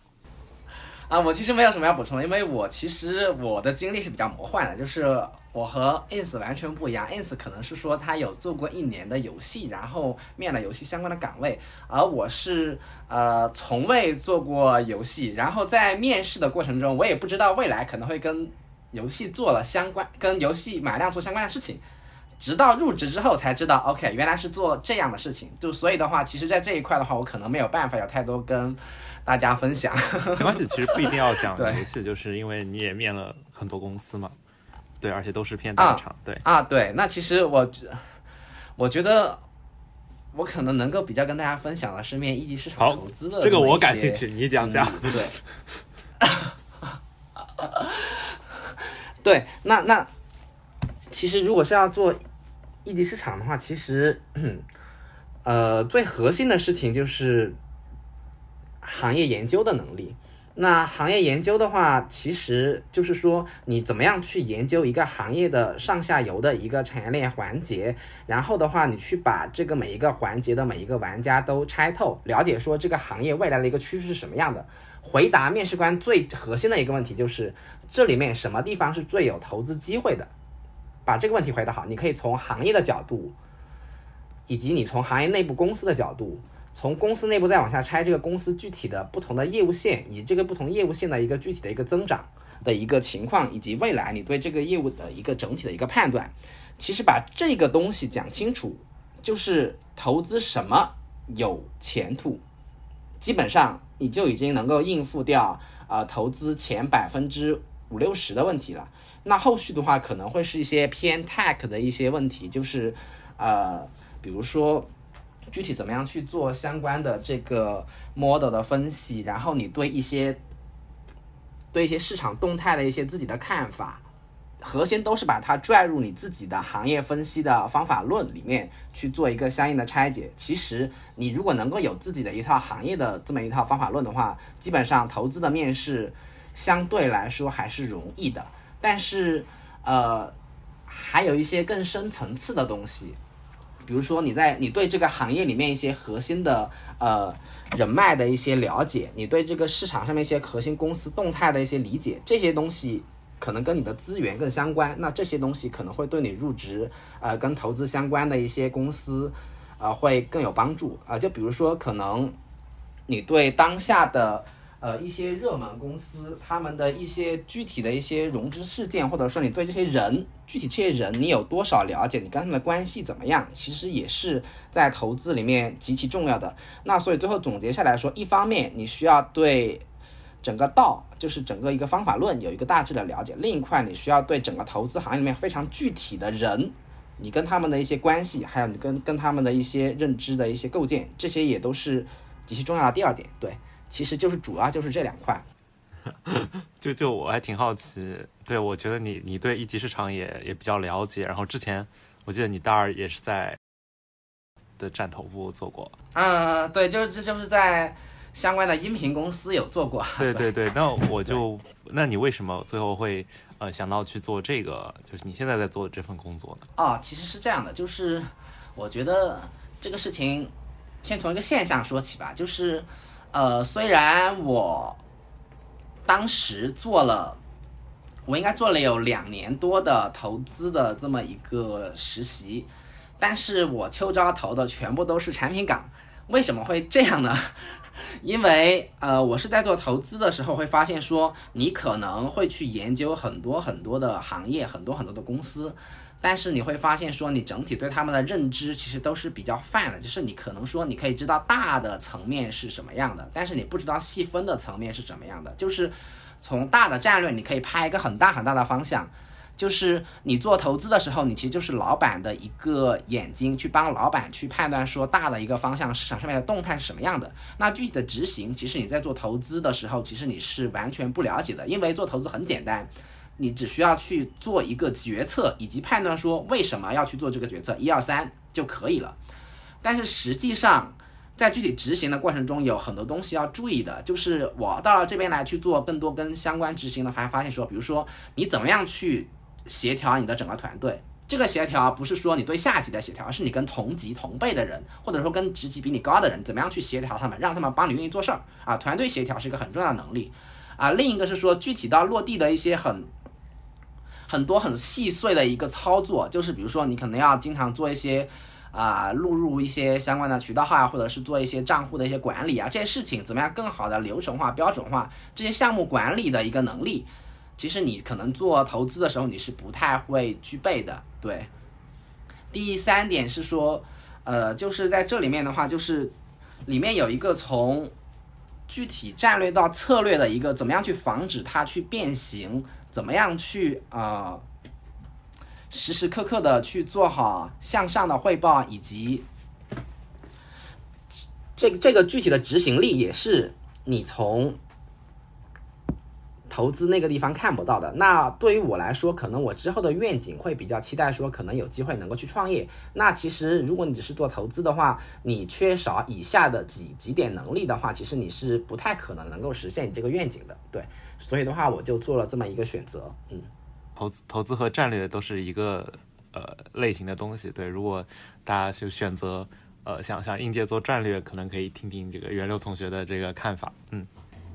啊，我其实没有什么要补充的，因为我其实我的经历是比较魔幻的，就是我和 ins 完全不一样，ins 可能是说他有做过一年的游戏，然后面了游戏相关的岗位，而我是呃从未做过游戏，然后在面试的过程中，我也不知道未来可能会跟游戏做了相关，跟游戏买量做相关的事情，直到入职之后才知道，OK，原来是做这样的事情，就所以的话，其实在这一块的话，我可能没有办法有太多跟。大家分享。没关系，其实不一定要讲 游戏，就是因为你也面了很多公司嘛，对，而且都是偏大厂，对。啊，对。那其实我我觉得我可能能够比较跟大家分享的是面一级市场投资的这个我感兴趣，你讲讲，对，对，那那其实如果是要做一级市场的话，其实 呃最核心的事情就是。行业研究的能力，那行业研究的话，其实就是说你怎么样去研究一个行业的上下游的一个产业链环节，然后的话，你去把这个每一个环节的每一个玩家都拆透，了解说这个行业未来的一个趋势是什么样的。回答面试官最核心的一个问题就是这里面什么地方是最有投资机会的，把这个问题回答好，你可以从行业的角度，以及你从行业内部公司的角度。从公司内部再往下拆，这个公司具体的不同的业务线，以这个不同业务线的一个具体的一个增长的一个情况，以及未来你对这个业务的一个整体的一个判断，其实把这个东西讲清楚，就是投资什么有前途，基本上你就已经能够应付掉啊投资前百分之五六十的问题了。那后续的话可能会是一些偏 tech 的一些问题，就是呃，比如说。具体怎么样去做相关的这个 model 的分析，然后你对一些对一些市场动态的一些自己的看法，核心都是把它拽入你自己的行业分析的方法论里面去做一个相应的拆解。其实你如果能够有自己的一套行业的这么一套方法论的话，基本上投资的面试相对来说还是容易的。但是呃，还有一些更深层次的东西，比如说你在你对这个行业里面一些核心的呃人脉的一些了解，你对这个市场上面一些核心公司动态的一些理解，这些东西。可能跟你的资源更相关，那这些东西可能会对你入职，呃，跟投资相关的一些公司，呃，会更有帮助啊。就比如说，可能你对当下的呃一些热门公司，他们的一些具体的一些融资事件，或者说你对这些人具体这些人你有多少了解，你跟他们的关系怎么样，其实也是在投资里面极其重要的。那所以最后总结下来说，一方面你需要对。整个道就是整个一个方法论有一个大致的了解，另一块你需要对整个投资行业里面非常具体的人，你跟他们的一些关系，还有你跟跟他们的一些认知的一些构建，这些也都是极其重要的第二点。对，其实就是主要就是这两块。就就我还挺好奇，对我觉得你你对一级市场也也比较了解，然后之前我记得你大二也是在的站头部做过。嗯，对，就这就是在。相关的音频公司有做过，对对 对，那我就，那你为什么最后会呃想到去做这个，就是你现在在做的这份工作呢？哦，其实是这样的，就是我觉得这个事情先从一个现象说起吧，就是呃，虽然我当时做了，我应该做了有两年多的投资的这么一个实习，但是我秋招投的全部都是产品岗，为什么会这样呢？因为呃，我是在做投资的时候会发现说，你可能会去研究很多很多的行业，很多很多的公司，但是你会发现说，你整体对他们的认知其实都是比较泛的，就是你可能说你可以知道大的层面是什么样的，但是你不知道细分的层面是怎么样的，就是从大的战略你可以拍一个很大很大的方向。就是你做投资的时候，你其实就是老板的一个眼睛，去帮老板去判断说大的一个方向市场上面的动态是什么样的。那具体的执行，其实你在做投资的时候，其实你是完全不了解的，因为做投资很简单，你只需要去做一个决策，以及判断说为什么要去做这个决策，一二三就可以了。但是实际上，在具体执行的过程中，有很多东西要注意的，就是我到了这边来去做更多跟相关执行的，还发现说，比如说你怎么样去。协调你的整个团队，这个协调不是说你对下级的协调，而是你跟同级同辈的人，或者说跟职级比你高的人，怎么样去协调他们，让他们帮你愿意做事儿啊？团队协调是一个很重要的能力啊。另一个是说具体到落地的一些很很多很细碎的一个操作，就是比如说你可能要经常做一些啊录入一些相关的渠道号啊，或者是做一些账户的一些管理啊，这些事情怎么样更好的流程化、标准化这些项目管理的一个能力。其实你可能做投资的时候，你是不太会具备的。对，第三点是说，呃，就是在这里面的话，就是里面有一个从具体战略到策略的一个，怎么样去防止它去变形，怎么样去啊，时时刻刻的去做好向上的汇报，以及这这个具体的执行力，也是你从。投资那个地方看不到的，那对于我来说，可能我之后的愿景会比较期待说，可能有机会能够去创业。那其实如果你只是做投资的话，你缺少以下的几几点能力的话，其实你是不太可能能够实现你这个愿景的。对，所以的话，我就做了这么一个选择。嗯，投资投资和战略都是一个呃类型的东西。对，如果大家就选择呃想想应届做战略，可能可以听听这个袁六同学的这个看法。嗯。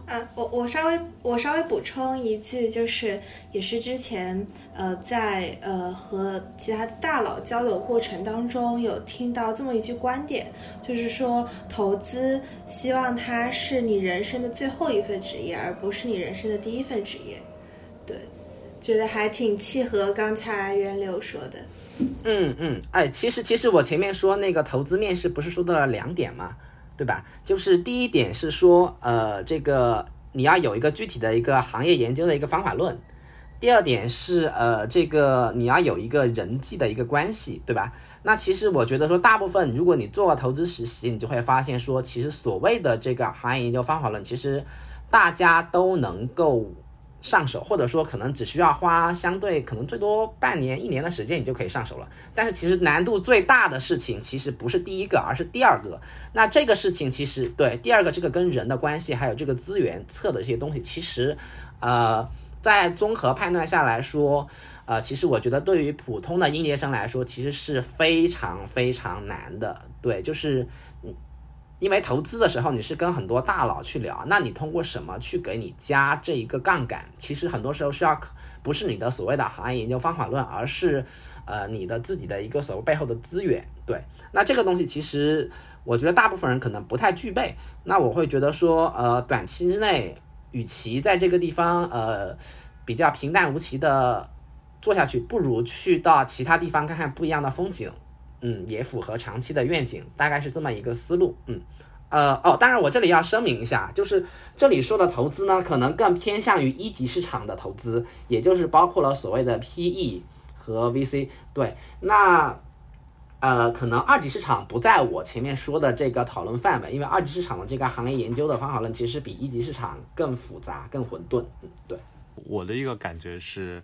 啊，我我稍微我稍微补充一句，就是也是之前呃在呃和其他大佬交流过程当中有听到这么一句观点，就是说投资希望它是你人生的最后一份职业，而不是你人生的第一份职业。对，觉得还挺契合刚才袁柳说的。嗯嗯，哎，其实其实我前面说那个投资面试不是说到了两点吗？对吧？就是第一点是说，呃，这个你要有一个具体的一个行业研究的一个方法论。第二点是，呃，这个你要有一个人际的一个关系，对吧？那其实我觉得说，大部分如果你做了投资实习，你就会发现说，其实所谓的这个行业研究方法论，其实大家都能够。上手，或者说可能只需要花相对可能最多半年一年的时间，你就可以上手了。但是其实难度最大的事情其实不是第一个，而是第二个。那这个事情其实对第二个这个跟人的关系，还有这个资源测的这些东西，其实呃在综合判断下来说，呃其实我觉得对于普通的应届生来说，其实是非常非常难的。对，就是因为投资的时候你是跟很多大佬去聊，那你通过什么去给你加这一个杠杆？其实很多时候是要不是你的所谓的行业研究方法论，而是呃你的自己的一个所谓背后的资源。对，那这个东西其实我觉得大部分人可能不太具备。那我会觉得说，呃，短期之内，与其在这个地方呃比较平淡无奇的做下去，不如去到其他地方看看不一样的风景。嗯，也符合长期的愿景，大概是这么一个思路。嗯，呃，哦，当然我这里要声明一下，就是这里说的投资呢，可能更偏向于一级市场的投资，也就是包括了所谓的 PE 和 VC。对，那呃，可能二级市场不在我前面说的这个讨论范围，因为二级市场的这个行业研究的方法论其实比一级市场更复杂、更混沌。对，我的一个感觉是。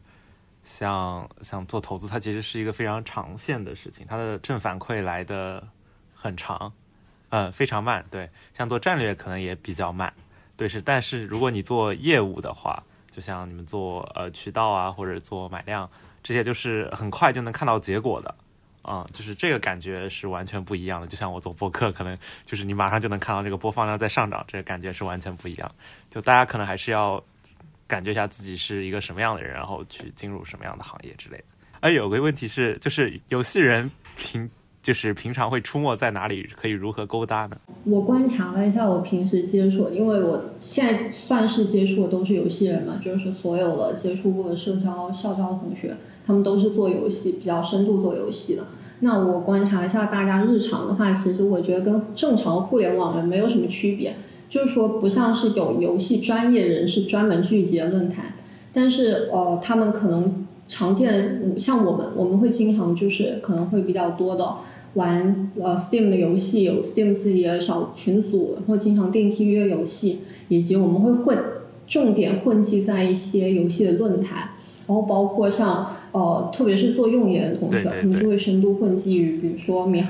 像像做投资，它其实是一个非常长线的事情，它的正反馈来的很长，嗯，非常慢。对，像做战略可能也比较慢，对是。但是如果你做业务的话，就像你们做呃渠道啊，或者做买量，这些就是很快就能看到结果的，嗯，就是这个感觉是完全不一样的。就像我做播客，可能就是你马上就能看到这个播放量在上涨，这个感觉是完全不一样。就大家可能还是要。感觉一下自己是一个什么样的人，然后去进入什么样的行业之类的。哎，有个问题是，就是游戏人平就是平常会出没在哪里，可以如何勾搭呢？我观察了一下，我平时接触，因为我现在算是接触的都是游戏人嘛，就是所有的接触过的社交校招同学，他们都是做游戏，比较深度做游戏的。那我观察一下大家日常的话，其实我觉得跟正常互联网人没有什么区别。就是说，不像是有游戏专业人士专门聚集的论坛，但是呃，他们可能常见，像我们，我们会经常就是可能会比较多的玩呃 Steam 的游戏，有 Steam 自己的小群组，然后经常定期约游戏，以及我们会混重点混迹在一些游戏的论坛，然后包括像呃，特别是做用研的同学，他们就会深度混迹于比如说米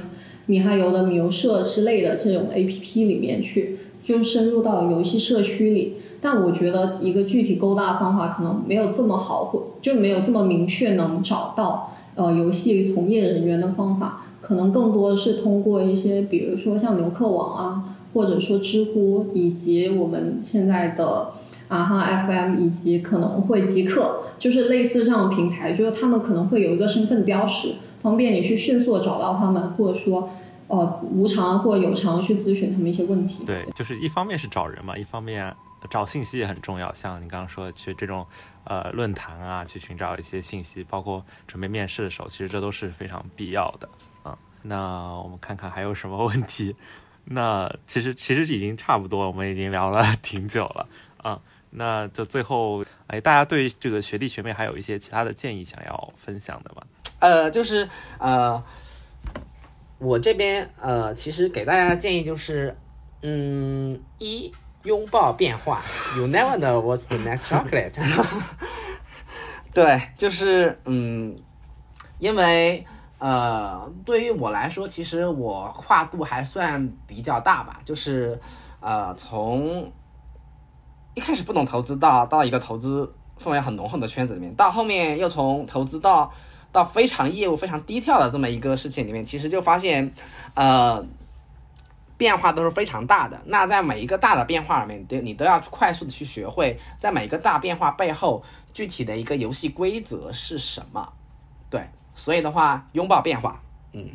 米哈游的米游社之类的这种 APP 里面去。就深入到游戏社区里，但我觉得一个具体勾搭方法可能没有这么好，或就没有这么明确能找到呃游戏从业人员的方法，可能更多的是通过一些，比如说像牛客网啊，或者说知乎，以及我们现在的啊哈 FM，以及可能会极客，就是类似这样的平台，就是他们可能会有一个身份标识，方便你去迅速找到他们，或者说。呃，无偿或有偿去咨询他们一些问题。对，就是一方面是找人嘛，一方面找信息也很重要。像你刚刚说的，去这种呃论坛啊，去寻找一些信息，包括准备面试的时候，其实这都是非常必要的啊。那我们看看还有什么问题？那其实其实已经差不多，我们已经聊了 挺久了啊。那就最后，哎，大家对这个学弟学妹还有一些其他的建议想要分享的吗？呃，就是呃。我这边呃，其实给大家的建议就是，嗯，一拥抱变化，You never know what's the next chocolate。对，就是嗯，因为呃，对于我来说，其实我跨度还算比较大吧，就是呃，从一开始不懂投资到到一个投资氛围很浓厚的圈子里面，到后面又从投资到。到非常业务非常低调的这么一个事情里面，其实就发现，呃，变化都是非常大的。那在每一个大的变化里面，都你都要快速的去学会，在每一个大变化背后具体的一个游戏规则是什么。对，所以的话，拥抱变化，嗯，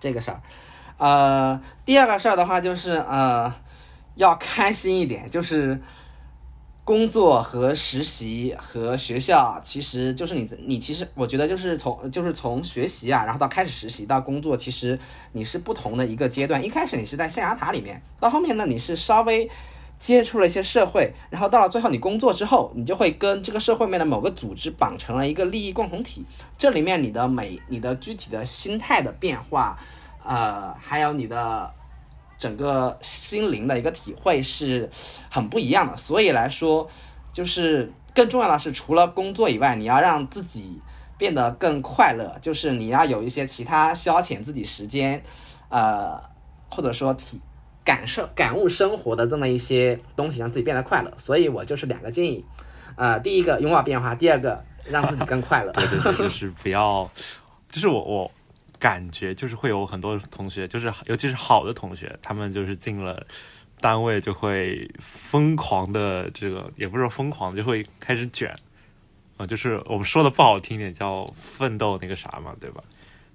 这个事儿。呃，第二个事儿的话就是呃，要开心一点，就是。工作和实习和学校，其实就是你你其实我觉得就是从就是从学习啊，然后到开始实习到工作，其实你是不同的一个阶段。一开始你是在象牙塔里面，到后面呢你是稍微接触了一些社会，然后到了最后你工作之后，你就会跟这个社会面的某个组织绑成了一个利益共同体。这里面你的每你的具体的心态的变化，呃，还有你的。整个心灵的一个体会是很不一样的，所以来说，就是更重要的是，除了工作以外，你要让自己变得更快乐，就是你要有一些其他消遣自己时间，呃，或者说体感受感悟生活的这么一些东西，让自己变得快乐。所以我就是两个建议，呃，第一个拥抱变化，第二个让自己更快乐。就是不要，就是我我感觉就是会有很多同学，就是尤其是好的同学，他们就是进了。单位就会疯狂的这个，也不是疯狂，就会开始卷啊，就是我们说的不好听点叫奋斗那个啥嘛，对吧？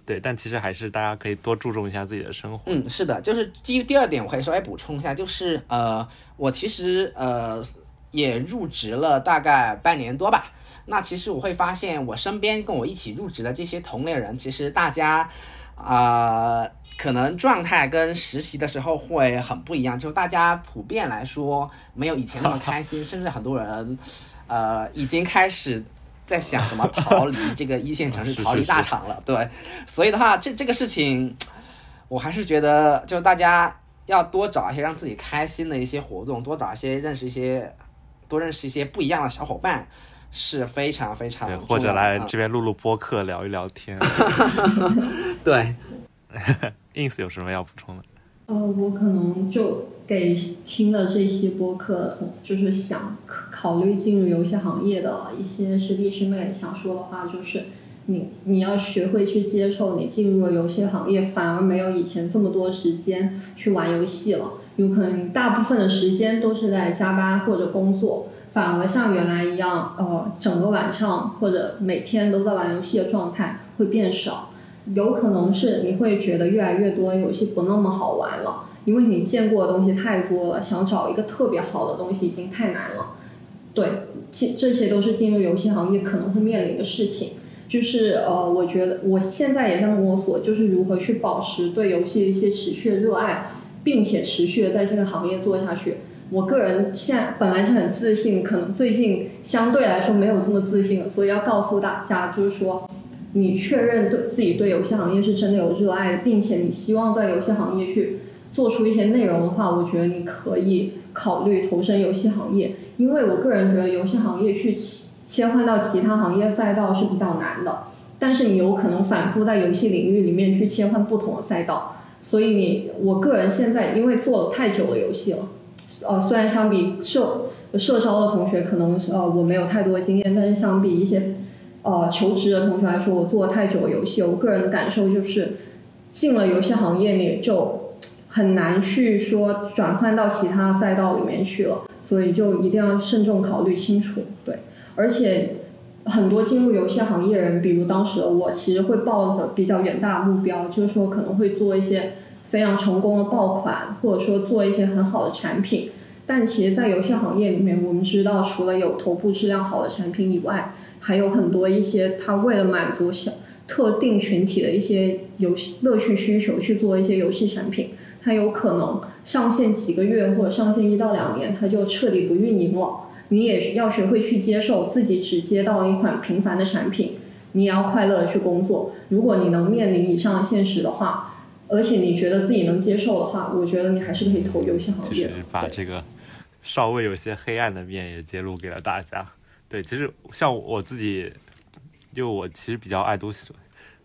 对，但其实还是大家可以多注重一下自己的生活。嗯，是的，就是基于第二点，我可以稍微补充一下，就是呃，我其实呃也入职了大概半年多吧。那其实我会发现，我身边跟我一起入职的这些同类人，其实大家啊。可能状态跟实习的时候会很不一样，就是大家普遍来说没有以前那么开心，甚至很多人，呃，已经开始在想怎么逃离 这个一线城市，逃离大厂了。对，所以的话，这这个事情，我还是觉得，就大家要多找一些让自己开心的一些活动，多找一些认识一些，多认识一些不一样的小伙伴，是非常非常对，或者来这边录录播客，聊一聊天。对。ins 有什么要补充的？呃，我可能就给听了这些播客，就是想考虑进入游戏行业的一些师弟师妹，想说的话就是，你你要学会去接受，你进入了游戏行业，反而没有以前这么多时间去玩游戏了，有可能你大部分的时间都是在加班或者工作，反而像原来一样，呃，整个晚上或者每天都在玩游戏的状态会变少。有可能是你会觉得越来越多游戏不那么好玩了，因为你见过的东西太多了，想找一个特别好的东西已经太难了。对，这这些都是进入游戏行业可能会面临的事情。就是呃，我觉得我现在也在摸索，就是如何去保持对游戏的一些持续的热爱，并且持续的在这个行业做下去。我个人现在本来是很自信，可能最近相对来说没有这么自信，所以要告诉大家，就是说。你确认对自己对游戏行业是真的有热爱，并且你希望在游戏行业去做出一些内容的话，我觉得你可以考虑投身游戏行业。因为我个人觉得游戏行业去切切换到其他行业赛道是比较难的，但是你有可能反复在游戏领域里面去切换不同的赛道。所以你，我个人现在因为做了太久的游戏了，呃，虽然相比社社招的同学可能呃我没有太多经验，但是相比一些。呃，求职的同学来说，我做了太久的游戏，我个人的感受就是，进了游戏行业你就很难去说转换到其他赛道里面去了，所以就一定要慎重考虑清楚。对，而且很多进入游戏行业人，比如当时我，其实会抱着比较远大的目标，就是说可能会做一些非常成功的爆款，或者说做一些很好的产品。但其实，在游戏行业里面，我们知道，除了有头部质量好的产品以外，还有很多一些，他为了满足小特定群体的一些游戏乐趣需求去做一些游戏产品，它有可能上线几个月或者上线一到两年，它就彻底不运营了。你也要学会去接受自己只接到一款平凡的产品，你也要快乐的去工作。如果你能面临以上的现实的话，而且你觉得自己能接受的话，我觉得你还是可以投游戏行业。就是把这个稍微有些黑暗的面也揭露给了大家。对，其实像我自己，就我其实比较爱读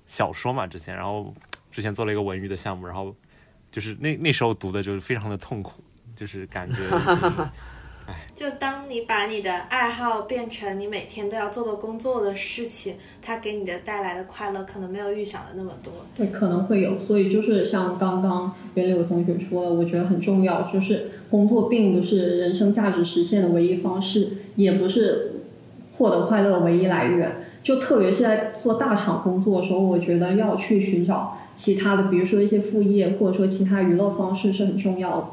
小说嘛，之前，然后之前做了一个文娱的项目，然后就是那那时候读的就是非常的痛苦，就是感觉。就当你把你的爱好变成你每天都要做的工作的事情，它给你的带来的快乐可能没有预想的那么多。对，可能会有。所以就是像刚刚袁柳同学说的，我觉得很重要，就是工作并不是人生价值实现的唯一方式，也不是获得快乐的唯一来源。就特别是在做大厂工作的时候，我觉得要去寻找其他的，比如说一些副业，或者说其他娱乐方式是很重要的。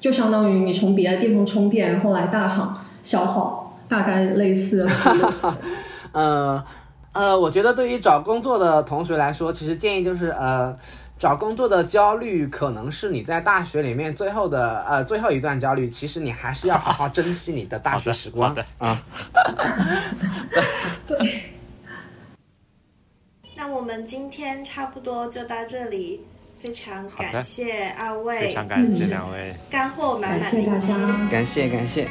对。就相当于你从别的地方充电，然后来大厂消耗，大概类似。呃呃，我觉得对于找工作的同学来说，其实建议就是呃，找工作的焦虑可能是你在大学里面最后的呃最后一段焦虑，其实你还是要好好珍惜你的大学时光啊。对。那我们今天差不多就到这里。非常感谢二位，非常感谢两位，干货满满的一期，感谢感谢。